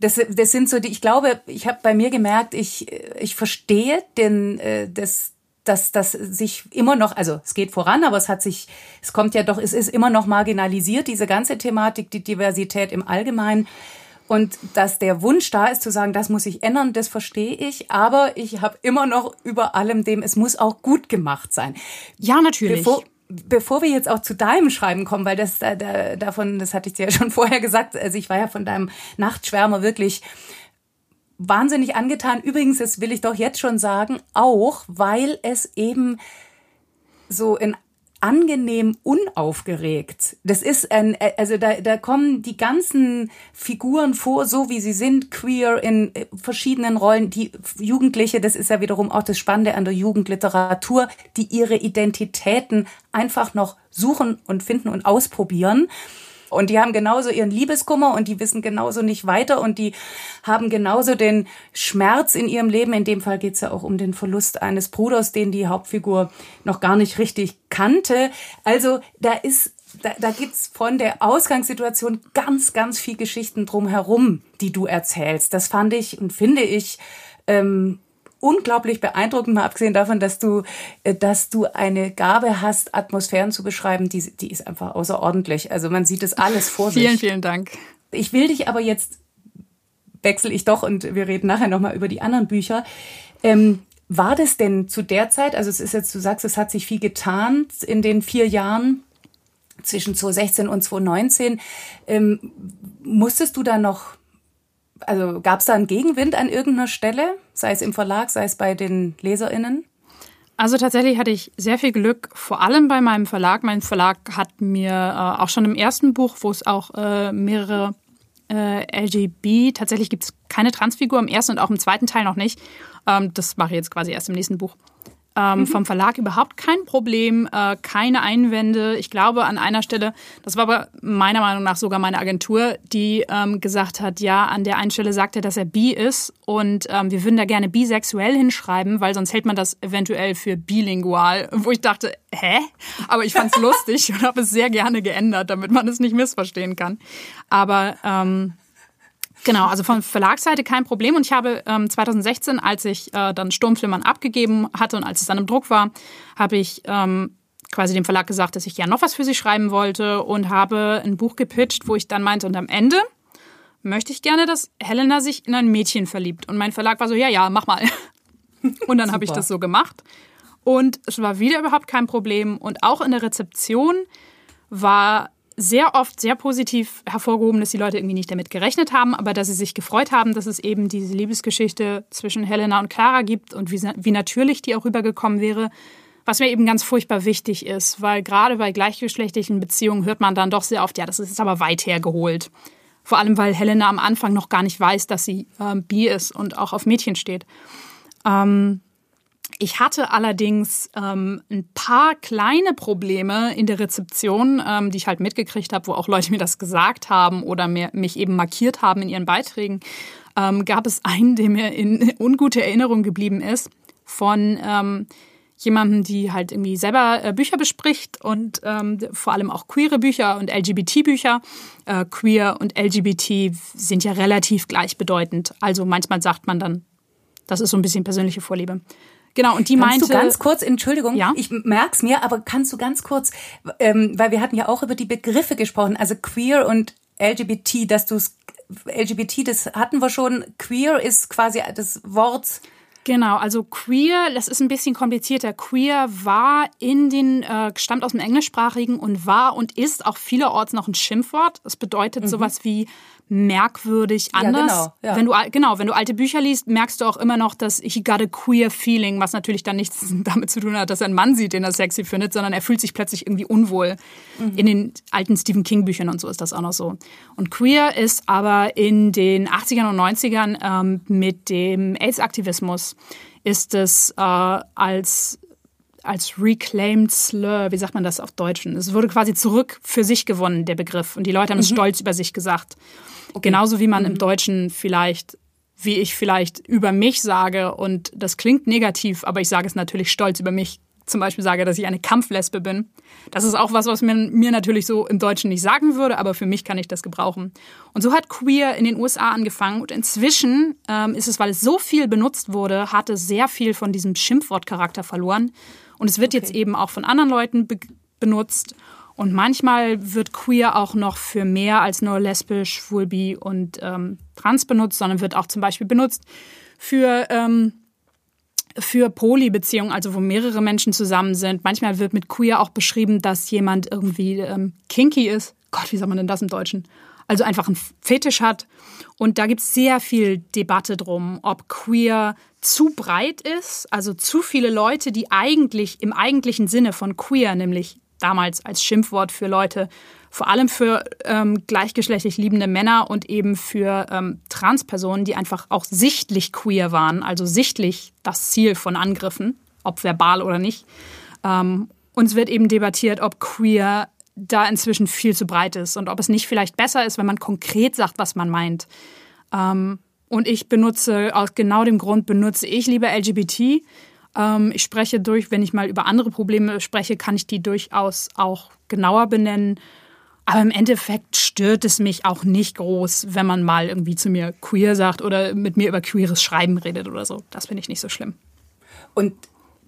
das, das sind so die, ich glaube, ich habe bei mir gemerkt, ich, ich verstehe den, äh, das, dass das sich immer noch, also es geht voran, aber es hat sich, es kommt ja doch, es ist immer noch marginalisiert, diese ganze Thematik, die Diversität im Allgemeinen. Und dass der Wunsch da ist zu sagen, das muss sich ändern, das verstehe ich. Aber ich habe immer noch über allem dem, es muss auch gut gemacht sein. Ja, natürlich. Bevor, bevor wir jetzt auch zu deinem Schreiben kommen, weil das da, da, davon, das hatte ich dir ja schon vorher gesagt, also ich war ja von deinem Nachtschwärmer wirklich wahnsinnig angetan. Übrigens, das will ich doch jetzt schon sagen, auch weil es eben so in angenehm unaufgeregt. Das ist ein, also da, da kommen die ganzen Figuren vor, so wie sie sind, queer in verschiedenen Rollen. Die Jugendliche, das ist ja wiederum auch das Spannende an der Jugendliteratur, die ihre Identitäten einfach noch suchen und finden und ausprobieren. Und die haben genauso ihren Liebeskummer und die wissen genauso nicht weiter und die haben genauso den Schmerz in ihrem Leben. In dem Fall geht es ja auch um den Verlust eines Bruders, den die Hauptfigur noch gar nicht richtig kannte. Also da ist da, da gibt's von der Ausgangssituation ganz, ganz viel Geschichten drumherum, die du erzählst. Das fand ich und finde ich ähm, unglaublich beeindruckend, mal abgesehen davon, dass du, äh, dass du eine Gabe hast, Atmosphären zu beschreiben, die, die ist einfach außerordentlich. Also man sieht es alles vor vielen, sich. Vielen, vielen Dank. Ich will dich aber jetzt, wechsle ich doch und wir reden nachher nochmal über die anderen Bücher. Ähm, war das denn zu der Zeit, also es ist jetzt, du sagst, es hat sich viel getan in den vier Jahren zwischen 2016 und 2019. Ähm, musstest du da noch also gab es da einen Gegenwind an irgendeiner Stelle, sei es im Verlag, sei es bei den LeserInnen? Also tatsächlich hatte ich sehr viel Glück, vor allem bei meinem Verlag. Mein Verlag hat mir äh, auch schon im ersten Buch, wo es auch äh, mehrere äh, LGB, tatsächlich gibt es keine Transfigur im ersten und auch im zweiten Teil noch nicht. Ähm, das mache ich jetzt quasi erst im nächsten Buch. Ähm, mhm. Vom Verlag überhaupt kein Problem, äh, keine Einwände. Ich glaube an einer Stelle, das war aber meiner Meinung nach sogar meine Agentur, die ähm, gesagt hat, ja, an der einen Stelle sagt er, dass er bi ist und ähm, wir würden da gerne bisexuell hinschreiben, weil sonst hält man das eventuell für bilingual. Wo ich dachte, hä? Aber ich fand es lustig und habe es sehr gerne geändert, damit man es nicht missverstehen kann. Aber ähm, Genau, also von Verlagsseite kein Problem. Und ich habe ähm, 2016, als ich äh, dann Sturmflimmern abgegeben hatte und als es dann im Druck war, habe ich ähm, quasi dem Verlag gesagt, dass ich ja noch was für sie schreiben wollte und habe ein Buch gepitcht, wo ich dann meinte, und am Ende möchte ich gerne, dass Helena sich in ein Mädchen verliebt. Und mein Verlag war so, ja, ja, mach mal. Und dann habe ich das so gemacht. Und es war wieder überhaupt kein Problem. Und auch in der Rezeption war sehr oft sehr positiv hervorgehoben, dass die Leute irgendwie nicht damit gerechnet haben, aber dass sie sich gefreut haben, dass es eben diese Liebesgeschichte zwischen Helena und Clara gibt und wie, wie natürlich die auch rübergekommen wäre. Was mir eben ganz furchtbar wichtig ist, weil gerade bei gleichgeschlechtlichen Beziehungen hört man dann doch sehr oft, ja, das ist aber weit hergeholt. Vor allem, weil Helena am Anfang noch gar nicht weiß, dass sie ähm, bi ist und auch auf Mädchen steht. Ähm, Ich hatte allerdings ähm, ein paar kleine Probleme in der Rezeption, ähm, die ich halt mitgekriegt habe, wo auch Leute mir das gesagt haben oder mir, mich eben markiert haben in ihren Beiträgen. Ähm, gab es einen, der mir in ungute Erinnerung geblieben ist, von ähm, jemandem, die halt irgendwie selber äh, Bücher bespricht und ähm, vor allem auch queere Bücher und LGBT-Bücher. Äh, queer und LGBT sind ja relativ gleichbedeutend. Also manchmal sagt man dann, das ist so ein bisschen persönliche Vorliebe. Genau, und die kannst meinte. du ganz kurz, Entschuldigung, ja? ich merk's mir, aber kannst du ganz kurz, ähm, weil wir hatten ja auch über die Begriffe gesprochen, also queer und LGBT, dass du LGBT, das hatten wir schon. Queer ist quasi das Wort. Genau, also queer, das ist ein bisschen komplizierter. Queer war in den, äh, stammt aus dem Englischsprachigen und war und ist auch vielerorts noch ein Schimpfwort. Es bedeutet mhm. sowas wie merkwürdig anders. Ja, genau, ja. Wenn du genau, wenn du alte Bücher liest, merkst du auch immer noch, dass he got a queer feeling, was natürlich dann nichts damit zu tun hat, dass er einen Mann sieht, den er sexy findet, sondern er fühlt sich plötzlich irgendwie unwohl. Mhm. In den alten Stephen King Büchern und so ist das auch noch so. Und queer ist aber in den 80ern und 90ern ähm, mit dem AIDS-Aktivismus ist es äh, als als reclaimed slur, wie sagt man das auf Deutsch? Es wurde quasi zurück für sich gewonnen, der Begriff. Und die Leute haben es mhm. stolz über sich gesagt. Okay. Genauso wie man mhm. im Deutschen vielleicht, wie ich vielleicht über mich sage und das klingt negativ, aber ich sage es natürlich stolz über mich. Zum Beispiel sage, dass ich eine Kampflesbe bin. Das ist auch was, was man mir natürlich so im Deutschen nicht sagen würde, aber für mich kann ich das gebrauchen. Und so hat Queer in den USA angefangen und inzwischen ähm, ist es, weil es so viel benutzt wurde, hat es sehr viel von diesem Schimpfwortcharakter verloren. Und es wird okay. jetzt eben auch von anderen Leuten be benutzt. Und manchmal wird queer auch noch für mehr als nur lesbisch, schwul, bi und ähm, trans benutzt, sondern wird auch zum Beispiel benutzt für, ähm, für Poly-Beziehungen, also wo mehrere Menschen zusammen sind. Manchmal wird mit queer auch beschrieben, dass jemand irgendwie ähm, kinky ist. Gott, wie sagt man denn das im Deutschen? Also einfach einen Fetisch hat. Und da gibt es sehr viel Debatte drum, ob queer zu breit ist, also zu viele Leute, die eigentlich im eigentlichen Sinne von queer, nämlich damals als Schimpfwort für Leute, vor allem für ähm, gleichgeschlechtlich liebende Männer und eben für ähm, Transpersonen, die einfach auch sichtlich queer waren, also sichtlich das Ziel von Angriffen, ob verbal oder nicht. Ähm, uns wird eben debattiert, ob queer da inzwischen viel zu breit ist und ob es nicht vielleicht besser ist, wenn man konkret sagt, was man meint. Ähm, und ich benutze, aus genau dem Grund benutze ich lieber LGBT ähm, ich spreche durch, wenn ich mal über andere Probleme spreche, kann ich die durchaus auch genauer benennen. Aber im Endeffekt stört es mich auch nicht groß, wenn man mal irgendwie zu mir queer sagt oder mit mir über queeres Schreiben redet oder so. Das finde ich nicht so schlimm. Und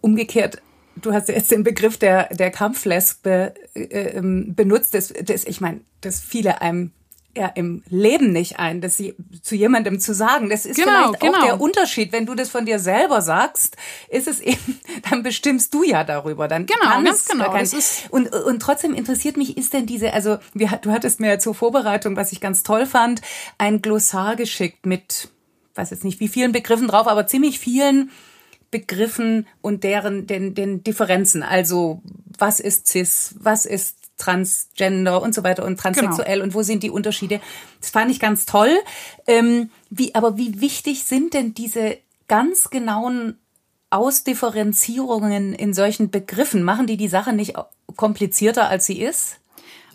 umgekehrt, du hast jetzt den Begriff der, der Kampflesbe äh, ähm, benutzt. Das, das, ich meine, dass viele einem ja im Leben nicht ein, das zu jemandem zu sagen. Das ist genau, vielleicht genau. auch der Unterschied. Wenn du das von dir selber sagst, ist es eben, dann bestimmst du ja darüber. Dann genau, ganz genau. Kein, und, und trotzdem interessiert mich, ist denn diese, also wir, du hattest mir zur Vorbereitung, was ich ganz toll fand, ein Glossar geschickt mit, weiß jetzt nicht wie vielen Begriffen drauf, aber ziemlich vielen Begriffen und deren den, den Differenzen. Also was ist cis, was ist Transgender und so weiter und transsexuell genau. und wo sind die Unterschiede. Das fand ich ganz toll. Ähm, wie, aber wie wichtig sind denn diese ganz genauen Ausdifferenzierungen in solchen Begriffen? Machen die die Sache nicht komplizierter, als sie ist?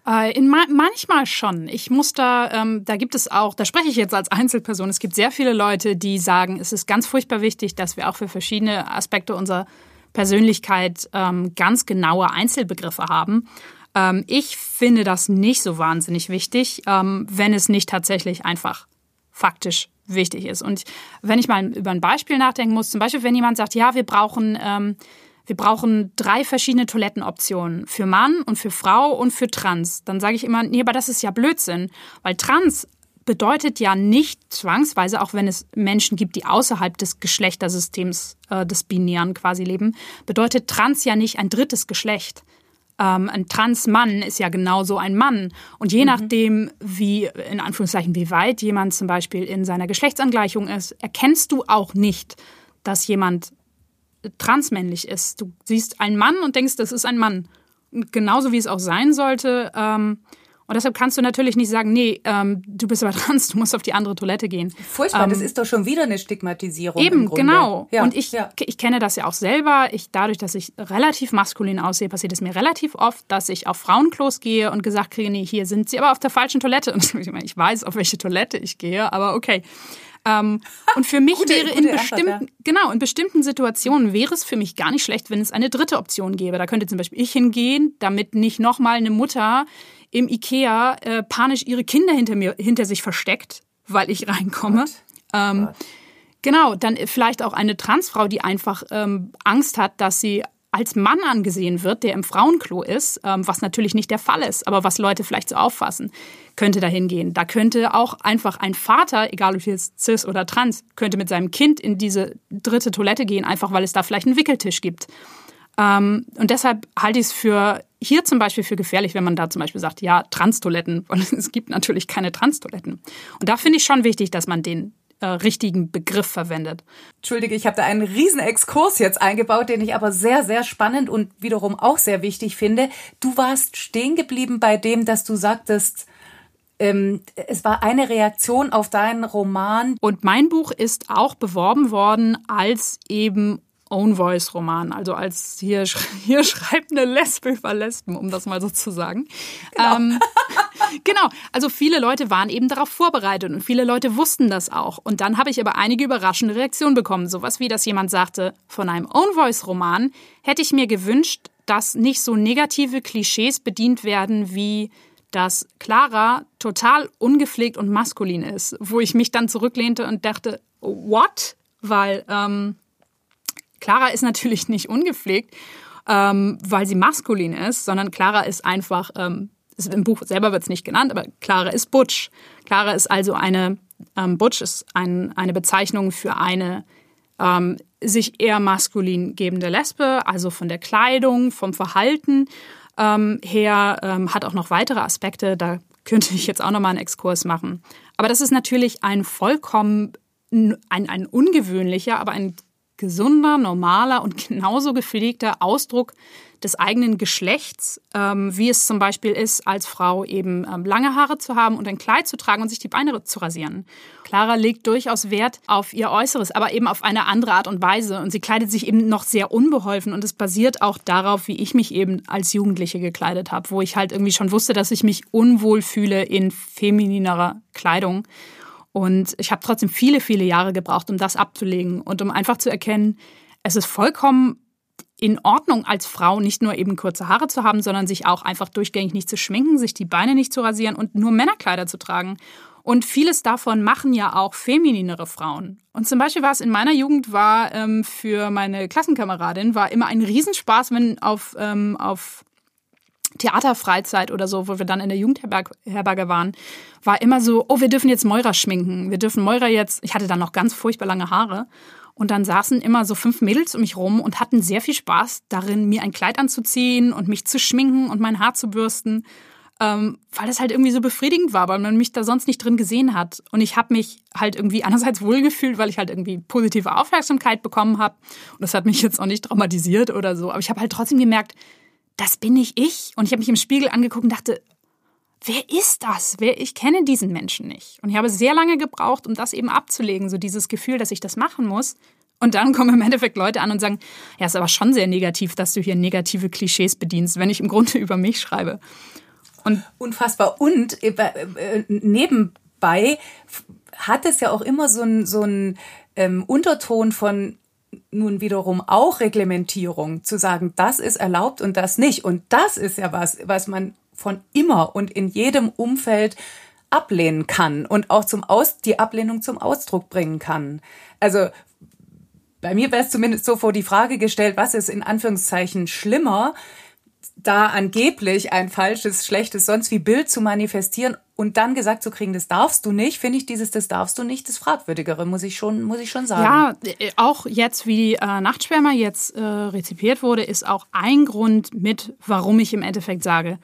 Äh, in ma manchmal schon. Ich muss da, ähm, da gibt es auch, da spreche ich jetzt als Einzelperson. Es gibt sehr viele Leute, die sagen, es ist ganz furchtbar wichtig, dass wir auch für verschiedene Aspekte unserer Persönlichkeit ähm, ganz genaue Einzelbegriffe haben. Ähm, ich finde das nicht so wahnsinnig wichtig, ähm, wenn es nicht tatsächlich einfach faktisch wichtig ist. Und wenn ich mal über ein Beispiel nachdenken muss, zum Beispiel, wenn jemand sagt, ja, wir brauchen, ähm, wir brauchen drei verschiedene Toilettenoptionen für Mann und für Frau und für Trans, dann sage ich immer, nee, aber das ist ja Blödsinn, weil Trans bedeutet ja nicht zwangsweise, auch wenn es Menschen gibt, die außerhalb des Geschlechtersystems äh, des Binären quasi leben, bedeutet Trans ja nicht ein drittes Geschlecht ähm, ein Transmann ist ja genauso ein Mann. Und je mhm. nachdem, wie, in Anführungszeichen, wie weit jemand zum Beispiel in seiner Geschlechtsangleichung ist, erkennst du auch nicht, dass jemand transmännlich ist. Du siehst einen Mann und denkst, das ist ein Mann. genauso wie es auch sein sollte. Ähm, Und deshalb kannst du natürlich nicht sagen, nee, ähm, du bist aber trans, du musst auf die andere Toilette gehen. Furchtbar, ähm, das ist doch schon wieder eine Stigmatisierung. Eben, genau. Ja, und ich, ja. ich kenne das ja auch selber. Ich, dadurch, dass ich relativ maskulin aussehe, passiert es mir relativ oft, dass ich auf Frauenklos gehe und gesagt kriege, nee, hier sind sie aber auf der falschen Toilette. Und ich weiß, auf welche Toilette ich gehe, aber okay. Ähm, und für mich gute, wäre in bestimmten, Antwort, ja. genau, in bestimmten Situationen wäre es für mich gar nicht schlecht, wenn es eine dritte Option gäbe. Da könnte zum Beispiel ich hingehen, damit nicht nochmal eine Mutter im Ikea äh, panisch ihre Kinder hinter mir, hinter sich versteckt, weil ich reinkomme. Ähm, genau, dann vielleicht auch eine Transfrau, die einfach ähm, Angst hat, dass sie als Mann angesehen wird, der im Frauenklo ist, ähm, was natürlich nicht der Fall ist, aber was Leute vielleicht so auffassen, könnte dahin gehen. Da könnte auch einfach ein Vater, egal ob jetzt cis oder trans, könnte mit seinem Kind in diese dritte Toilette gehen, einfach weil es da vielleicht einen Wickeltisch gibt. Ähm, und deshalb halte ich es für hier zum Beispiel für gefährlich, wenn man da zum Beispiel sagt, ja, Transtoiletten, weil es gibt natürlich keine Transtoiletten. Und da finde ich schon wichtig, dass man den äh, richtigen Begriff verwendet. Entschuldige, ich habe da einen riesen Exkurs jetzt eingebaut, den ich aber sehr, sehr spannend und wiederum auch sehr wichtig finde. Du warst stehen geblieben bei dem, dass du sagtest, ähm, es war eine Reaktion auf deinen Roman. Und mein Buch ist auch beworben worden als eben Own Voice Roman, also als hier, hier schreibt eine Lesbe über Lesben, um das mal so zu sagen. Genau. Ähm, genau, also viele Leute waren eben darauf vorbereitet und viele Leute wussten das auch. Und dann habe ich aber einige überraschende Reaktionen bekommen. Sowas wie, dass jemand sagte, von einem Own Voice Roman hätte ich mir gewünscht, dass nicht so negative Klischees bedient werden wie dass Clara total ungepflegt und maskulin ist, wo ich mich dann zurücklehnte und dachte, what? Weil ähm, Clara ist natürlich nicht ungepflegt, ähm, weil sie maskulin ist, sondern Clara ist einfach, ähm, im Buch selber wird es nicht genannt, aber Clara ist Butch. Clara ist also eine, ähm, Butch ist ein, eine Bezeichnung für eine ähm, sich eher maskulin gebende Lesbe, also von der Kleidung, vom Verhalten ähm, her, ähm, hat auch noch weitere Aspekte, da könnte ich jetzt auch nochmal einen Exkurs machen. Aber das ist natürlich ein vollkommen ein, ein ungewöhnlicher, aber ein gesunder, normaler und genauso gepflegter Ausdruck des eigenen Geschlechts, ähm, wie es zum Beispiel ist, als Frau eben ähm, lange Haare zu haben und ein Kleid zu tragen und sich die Beine zu rasieren. Clara legt durchaus Wert auf ihr Äußeres, aber eben auf eine andere Art und Weise. Und sie kleidet sich eben noch sehr unbeholfen. Und es basiert auch darauf, wie ich mich eben als Jugendliche gekleidet habe, wo ich halt irgendwie schon wusste, dass ich mich unwohl fühle in femininerer Kleidung. Und ich habe trotzdem viele, viele Jahre gebraucht, um das abzulegen und um einfach zu erkennen, es ist vollkommen in Ordnung als Frau nicht nur eben kurze Haare zu haben, sondern sich auch einfach durchgängig nicht zu schminken, sich die Beine nicht zu rasieren und nur Männerkleider zu tragen. Und vieles davon machen ja auch femininere Frauen. Und zum Beispiel war es in meiner Jugend war ähm, für meine Klassenkameradin war immer ein Riesenspaß, wenn auf, ähm, auf Theaterfreizeit oder so, wo wir dann in der Jugendherberge waren, war immer so, oh, wir dürfen jetzt Moira schminken. Wir dürfen Moira jetzt, ich hatte dann noch ganz furchtbar lange Haare. Und dann saßen immer so fünf Mädels um mich rum und hatten sehr viel Spaß darin, mir ein Kleid anzuziehen und mich zu schminken und mein Haar zu bürsten. Ähm, weil das halt irgendwie so befriedigend war, weil man mich da sonst nicht drin gesehen hat. Und ich habe mich halt irgendwie einerseits wohlgefühlt, weil ich halt irgendwie positive Aufmerksamkeit bekommen habe. Und das hat mich jetzt auch nicht traumatisiert oder so. Aber ich habe halt trotzdem gemerkt, das bin nicht ich. Und ich habe mich im Spiegel angeguckt und dachte, wer ist das? Wer, ich kenne diesen Menschen nicht. Und ich habe sehr lange gebraucht, um das eben abzulegen, so dieses Gefühl, dass ich das machen muss. Und dann kommen im Endeffekt Leute an und sagen, ja, ist aber schon sehr negativ, dass du hier negative Klischees bedienst, wenn ich im Grunde über mich schreibe. Und Unfassbar. Und äh, äh, nebenbei hat es ja auch immer so einen so ähm, Unterton von nun wiederum auch Reglementierung, zu sagen, das ist erlaubt und das nicht. Und das ist ja was, was man von immer und in jedem Umfeld ablehnen kann und auch zum Aus, die Ablehnung zum Ausdruck bringen kann. Also bei mir wäre es zumindest so vor die Frage gestellt, was ist in Anführungszeichen schlimmer, da angeblich ein falsches, schlechtes, sonst wie Bild zu manifestieren und dann gesagt zu kriegen, das darfst du nicht, finde ich dieses, das darfst du nicht, das fragwürdigere, muss ich schon, muss ich schon sagen. Ja, äh, auch jetzt, wie äh, Nachtschwärmer jetzt äh, rezipiert wurde, ist auch ein Grund mit, warum ich im Endeffekt sage,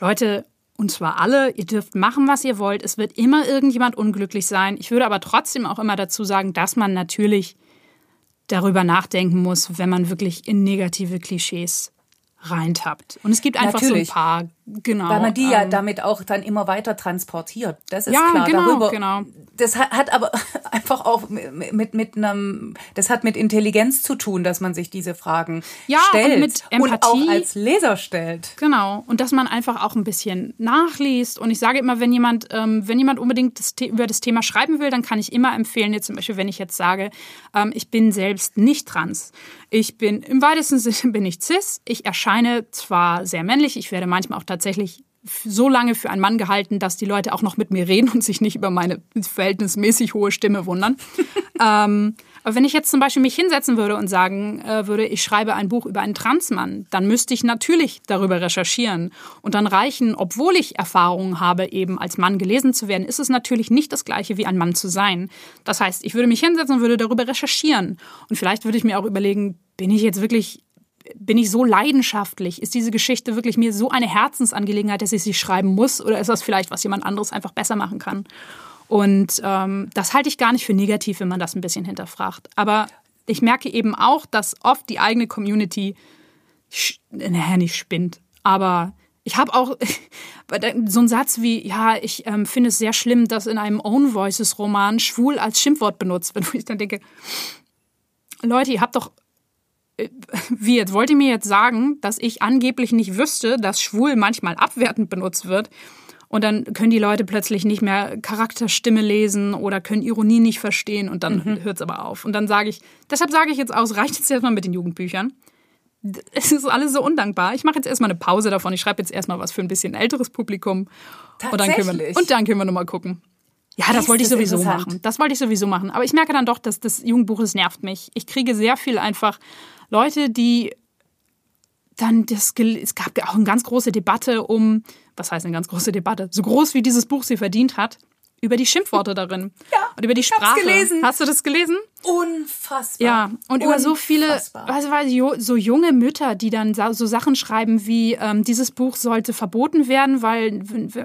Leute, und zwar alle, ihr dürft machen, was ihr wollt. Es wird immer irgendjemand unglücklich sein. Ich würde aber trotzdem auch immer dazu sagen, dass man natürlich darüber nachdenken muss, wenn man wirklich in negative Klischees reintappt. Und es gibt einfach Natürlich. so ein paar Genau. Weil man die ja ähm, damit auch dann immer weiter transportiert. Das ist ja, klar. Genau, Darüber, genau. Das hat, hat aber einfach auch mit, mit, mit einem, das hat mit Intelligenz zu tun, dass man sich diese Fragen ja, stellt. Und mit Empathie. Und auch als Leser stellt. Genau. Und dass man einfach auch ein bisschen nachliest. Und ich sage immer, wenn jemand, ähm, wenn jemand unbedingt das über das Thema schreiben will, dann kann ich immer empfehlen, jetzt zum Beispiel, wenn ich jetzt sage, ähm, ich bin selbst nicht trans. Ich bin, im weitesten Sinne bin ich cis. Ich erscheine zwar sehr männlich, ich werde manchmal auch tatsächlich so lange für einen Mann gehalten, dass die Leute auch noch mit mir reden und sich nicht über meine verhältnismäßig hohe Stimme wundern. ähm, aber wenn ich jetzt zum Beispiel mich hinsetzen würde und sagen äh, würde, ich schreibe ein Buch über einen Transmann, dann müsste ich natürlich darüber recherchieren. Und dann reichen, obwohl ich Erfahrungen habe, eben als Mann gelesen zu werden, ist es natürlich nicht das gleiche wie ein Mann zu sein. Das heißt, ich würde mich hinsetzen und würde darüber recherchieren. Und vielleicht würde ich mir auch überlegen, bin ich jetzt wirklich bin ich so leidenschaftlich? Ist diese Geschichte wirklich mir so eine Herzensangelegenheit, dass ich sie schreiben muss? Oder ist das vielleicht, was jemand anderes einfach besser machen kann? Und ähm, das halte ich gar nicht für negativ, wenn man das ein bisschen hinterfragt. Aber ich merke eben auch, dass oft die eigene Community, naja, nicht spinnt, aber ich habe auch so einen Satz wie, ja, ich ähm, finde es sehr schlimm, dass in einem Own Voices Roman schwul als Schimpfwort benutzt wird, wo ich dann denke, Leute, ihr habt doch wie jetzt? Wollt ihr mir jetzt sagen, dass ich angeblich nicht wüsste, dass schwul manchmal abwertend benutzt wird? Und dann können die Leute plötzlich nicht mehr Charakterstimme lesen oder können Ironie nicht verstehen und dann mhm. hört es aber auf. Und dann sage ich, deshalb sage ich jetzt aus, reicht jetzt erstmal mit den Jugendbüchern. Es ist alles so undankbar. Ich mache jetzt erstmal eine Pause davon. Ich schreibe jetzt erstmal was für ein bisschen älteres Publikum. Und dann können wir, und dann können wir nochmal gucken. Ja, das, das wollte ich sowieso machen. Das wollte ich sowieso machen. Aber ich merke dann doch, dass das Jugendbuch, das nervt mich. Ich kriege sehr viel einfach Leute, die dann das, es gab auch eine ganz große Debatte um, was heißt eine ganz große Debatte? So groß wie dieses Buch sie verdient hat, über die Schimpfworte darin. Ja. Und über die Sprache. Ich gelesen. Hast du das gelesen? Unfassbar. Ja. Und über so viele, also, also so junge Mütter, die dann so Sachen schreiben wie, ähm, dieses Buch sollte verboten werden, weil,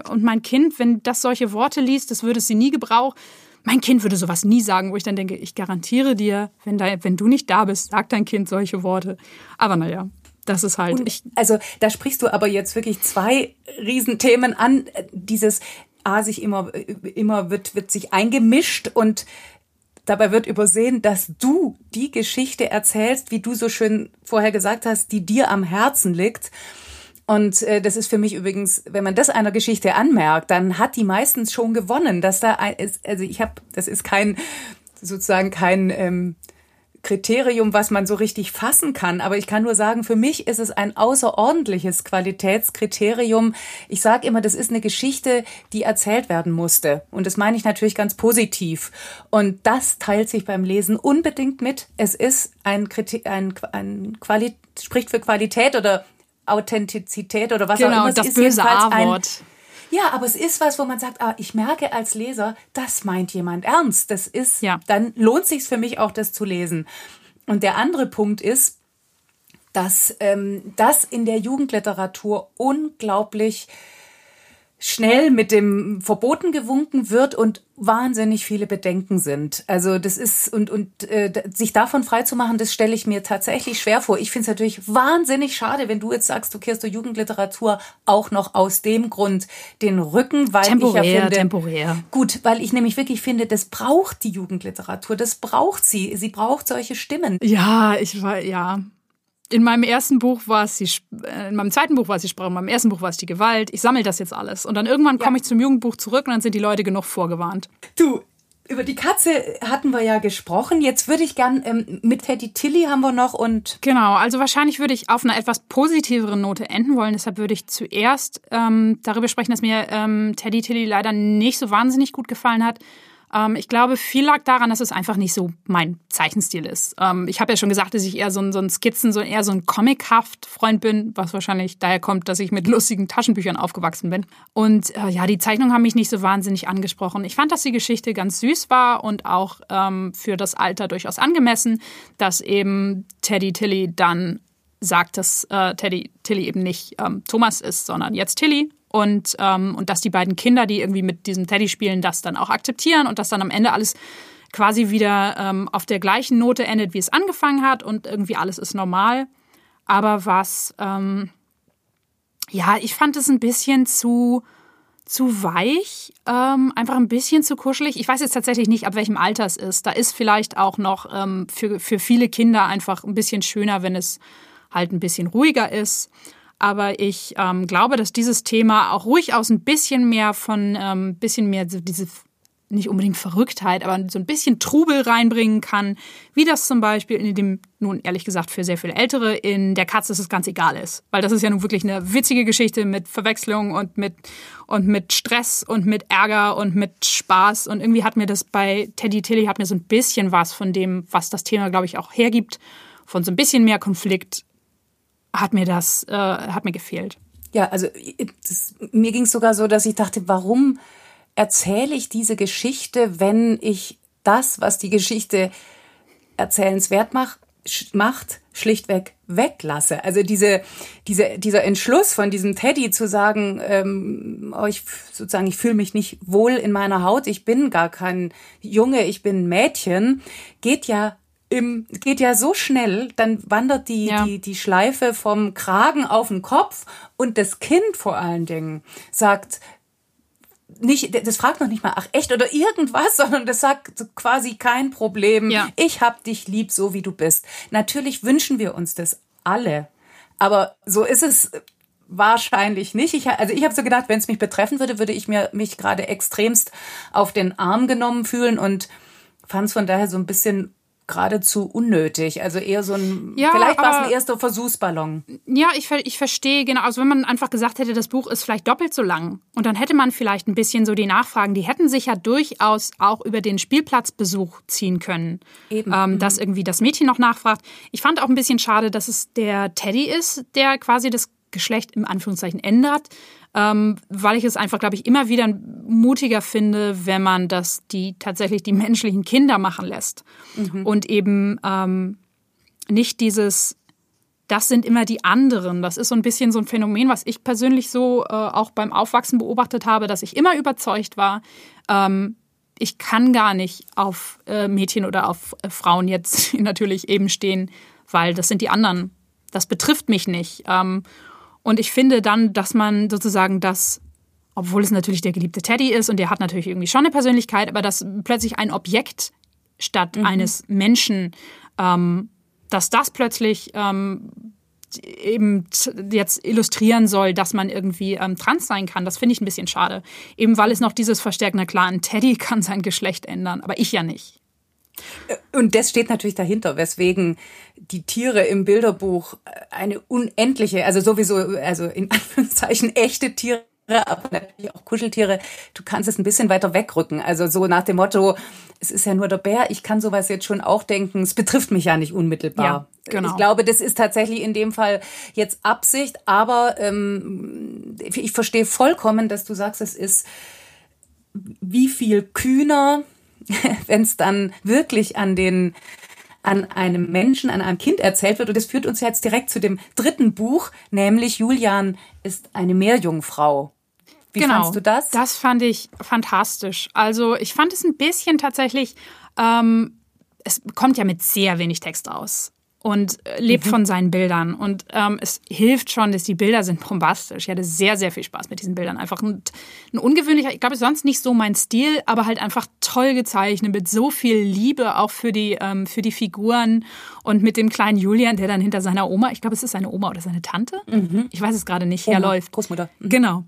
und mein Kind, wenn das solche Worte liest, das würde sie nie gebrauchen mein Kind würde sowas nie sagen, wo ich dann denke, ich garantiere dir, wenn, da, wenn du nicht da bist, sagt dein Kind solche Worte. Aber naja, das ist halt. Ich, also da sprichst du aber jetzt wirklich zwei Riesenthemen an. Dieses A sich immer, immer wird, wird sich eingemischt und dabei wird übersehen, dass du die Geschichte erzählst, wie du so schön vorher gesagt hast, die dir am Herzen liegt. Und äh, das ist für mich übrigens, wenn man das einer Geschichte anmerkt, dann hat die meistens schon gewonnen, dass da ein, also ich habe, das ist kein sozusagen kein ähm, Kriterium, was man so richtig fassen kann. Aber ich kann nur sagen, für mich ist es ein außerordentliches Qualitätskriterium. Ich sage immer, das ist eine Geschichte, die erzählt werden musste. Und das meine ich natürlich ganz positiv. Und das teilt sich beim Lesen unbedingt mit. Es ist ein, Kriter ein, ein Quali spricht für Qualität oder Authentizität oder was genau, auch immer. das böse A-Wort. Ja, aber es ist was, wo man sagt, ah, ich merke als Leser, das meint jemand ernst. Das ist, ja. dann lohnt sich für mich auch, das zu lesen. Und der andere Punkt ist, dass ähm, das in der Jugendliteratur unglaublich schnell mit dem Verboten gewunken wird und wahnsinnig viele Bedenken sind. Also das ist und und äh, sich davon freizumachen, das stelle ich mir tatsächlich schwer vor. Ich finde es natürlich wahnsinnig schade, wenn du jetzt sagst, du kehrst du Jugendliteratur auch noch aus dem Grund den Rücken, weil temporär, ich ja finde, temporär. Gut, weil ich nämlich wirklich finde, das braucht die Jugendliteratur, das braucht sie. Sie braucht solche Stimmen. Ja, ich war ja in meinem ersten Buch war es die, äh, in meinem zweiten Buch war es die Sprache, in meinem ersten Buch war es die Gewalt. Ich sammle das jetzt alles. Und dann irgendwann komme ja. ich zum Jugendbuch zurück und dann sind die Leute genug vorgewarnt. Du, über die Katze hatten wir ja gesprochen. Jetzt würde ich gern ähm, mit Teddy Tilly haben wir noch und. Genau, also wahrscheinlich würde ich auf einer etwas positiveren Note enden wollen. Deshalb würde ich zuerst ähm, darüber sprechen, dass mir ähm, Teddy Tilly leider nicht so wahnsinnig gut gefallen hat. Ähm, ich glaube, viel lag daran, dass es einfach nicht so mein Zeichenstil ist. Ähm, ich habe ja schon gesagt, dass ich eher so ein, so ein Skizzen, so eher so ein comichaft Freund bin, was wahrscheinlich daher kommt, dass ich mit lustigen Taschenbüchern aufgewachsen bin. Und äh, ja, die Zeichnungen haben mich nicht so wahnsinnig angesprochen. Ich fand, dass die Geschichte ganz süß war und auch ähm, für das Alter durchaus angemessen, dass eben Teddy Tilly dann sagt, dass äh, Teddy Tilly eben nicht ähm, Thomas ist, sondern jetzt Tilly und, ähm, und dass die beiden Kinder, die irgendwie mit diesem Teddy spielen, das dann auch akzeptieren und dass dann am Ende alles quasi wieder ähm, auf der gleichen Note endet, wie es angefangen hat und irgendwie alles ist normal. Aber was, ähm, ja, ich fand es ein bisschen zu zu weich, ähm, einfach ein bisschen zu kuschelig. Ich weiß jetzt tatsächlich nicht, ab welchem Alter es ist. Da ist vielleicht auch noch ähm, für, für viele Kinder einfach ein bisschen schöner, wenn es halt ein bisschen ruhiger ist. Aber ich ähm, glaube, dass dieses Thema auch ruhig aus ein bisschen mehr von, ähm, bisschen mehr diese nicht unbedingt Verrücktheit, aber so ein bisschen Trubel reinbringen kann, wie das zum Beispiel in dem, nun ehrlich gesagt für sehr viele Ältere, in Der Katze ist es ganz egal ist. Weil das ist ja nun wirklich eine witzige Geschichte mit Verwechslung und mit, und mit Stress und mit Ärger und mit Spaß. Und irgendwie hat mir das bei Teddy Tilly hat mir so ein bisschen was von dem, was das Thema, glaube ich, auch hergibt, von so ein bisschen mehr Konflikt, hat mir das, äh, hat mir gefehlt. Ja, also das, mir ging es sogar so, dass ich dachte, warum erzähle ich diese Geschichte, wenn ich das, was die Geschichte erzählenswert macht, macht schlichtweg weglasse. Also diese, diese, dieser Entschluss von diesem Teddy zu sagen, ähm, oh, ich sozusagen, ich fühle mich nicht wohl in meiner Haut, ich bin gar kein Junge, ich bin ein Mädchen, geht ja im, geht ja so schnell, dann wandert die, ja. die, die Schleife vom Kragen auf den Kopf und das Kind vor allen Dingen sagt, nicht, das fragt noch nicht mal, ach echt oder irgendwas, sondern das sagt quasi kein Problem. Ja. Ich hab dich lieb, so wie du bist. Natürlich wünschen wir uns das alle, aber so ist es wahrscheinlich nicht. Ich, also ich habe so gedacht, wenn es mich betreffen würde, würde ich mir mich gerade extremst auf den Arm genommen fühlen und fand es von daher so ein bisschen geradezu unnötig. Also eher so ein, ja, vielleicht war es ein erster Versuchsballon. Ja, ich, ich verstehe, genau. Also wenn man einfach gesagt hätte, das Buch ist vielleicht doppelt so lang und dann hätte man vielleicht ein bisschen so die Nachfragen, die hätten sich ja durchaus auch über den Spielplatzbesuch ziehen können. Eben. Ähm, mhm. Dass irgendwie das Mädchen noch nachfragt. Ich fand auch ein bisschen schade, dass es der Teddy ist, der quasi das Geschlecht im Anführungszeichen ändert ähm, weil ich es einfach, glaube ich, immer wieder mutiger finde, wenn man das die tatsächlich die menschlichen Kinder machen lässt mhm. und eben ähm, nicht dieses das sind immer die anderen. Das ist so ein bisschen so ein Phänomen, was ich persönlich so äh, auch beim Aufwachsen beobachtet habe, dass ich immer überzeugt war, ähm, ich kann gar nicht auf äh, Mädchen oder auf äh, Frauen jetzt natürlich eben stehen, weil das sind die anderen. Das betrifft mich nicht. Ähm, und ich finde dann, dass man sozusagen das, obwohl es natürlich der geliebte Teddy ist und der hat natürlich irgendwie schon eine Persönlichkeit, aber dass plötzlich ein Objekt statt mhm. eines Menschen, ähm, dass das plötzlich ähm, eben jetzt illustrieren soll, dass man irgendwie ähm, trans sein kann. Das finde ich ein bisschen schade. Eben weil es noch dieses Verstärken, na klar, ein Teddy kann sein Geschlecht ändern, aber ich ja nicht. Und das steht natürlich dahinter, weswegen die Tiere im Bilderbuch eine unendliche, also sowieso, also in Anführungszeichen echte Tiere, aber natürlich auch Kuscheltiere, du kannst es ein bisschen weiter wegrücken. Also so nach dem Motto, es ist ja nur der Bär, ich kann sowas jetzt schon auch denken, es betrifft mich ja nicht unmittelbar. Ja, genau. Ich glaube, das ist tatsächlich in dem Fall jetzt Absicht, aber ähm, ich verstehe vollkommen, dass du sagst, es ist wie viel kühner, wenn es dann wirklich an den an einem Menschen, an einem Kind erzählt wird. Und das führt uns jetzt direkt zu dem dritten Buch, nämlich Julian ist eine Meerjungfrau. Wie genau, fandst du das? Das fand ich fantastisch. Also ich fand es ein bisschen tatsächlich, ähm, es kommt ja mit sehr wenig Text aus und äh, lebt mhm. von seinen Bildern. Und ähm, es hilft schon, dass die Bilder sind bombastisch. Ich hatte sehr, sehr viel Spaß mit diesen Bildern. Einfach ein, ein ungewöhnlicher, ich glaube, sonst nicht so mein Stil, aber halt einfach toll gezeichnet, mit so viel Liebe auch für die, ähm, für die Figuren und mit dem kleinen Julian, der dann hinter seiner Oma, ich glaube, es ist seine Oma oder seine Tante, mhm. ich weiß es gerade nicht, Oma, herläuft. Großmutter. Mhm. Genau.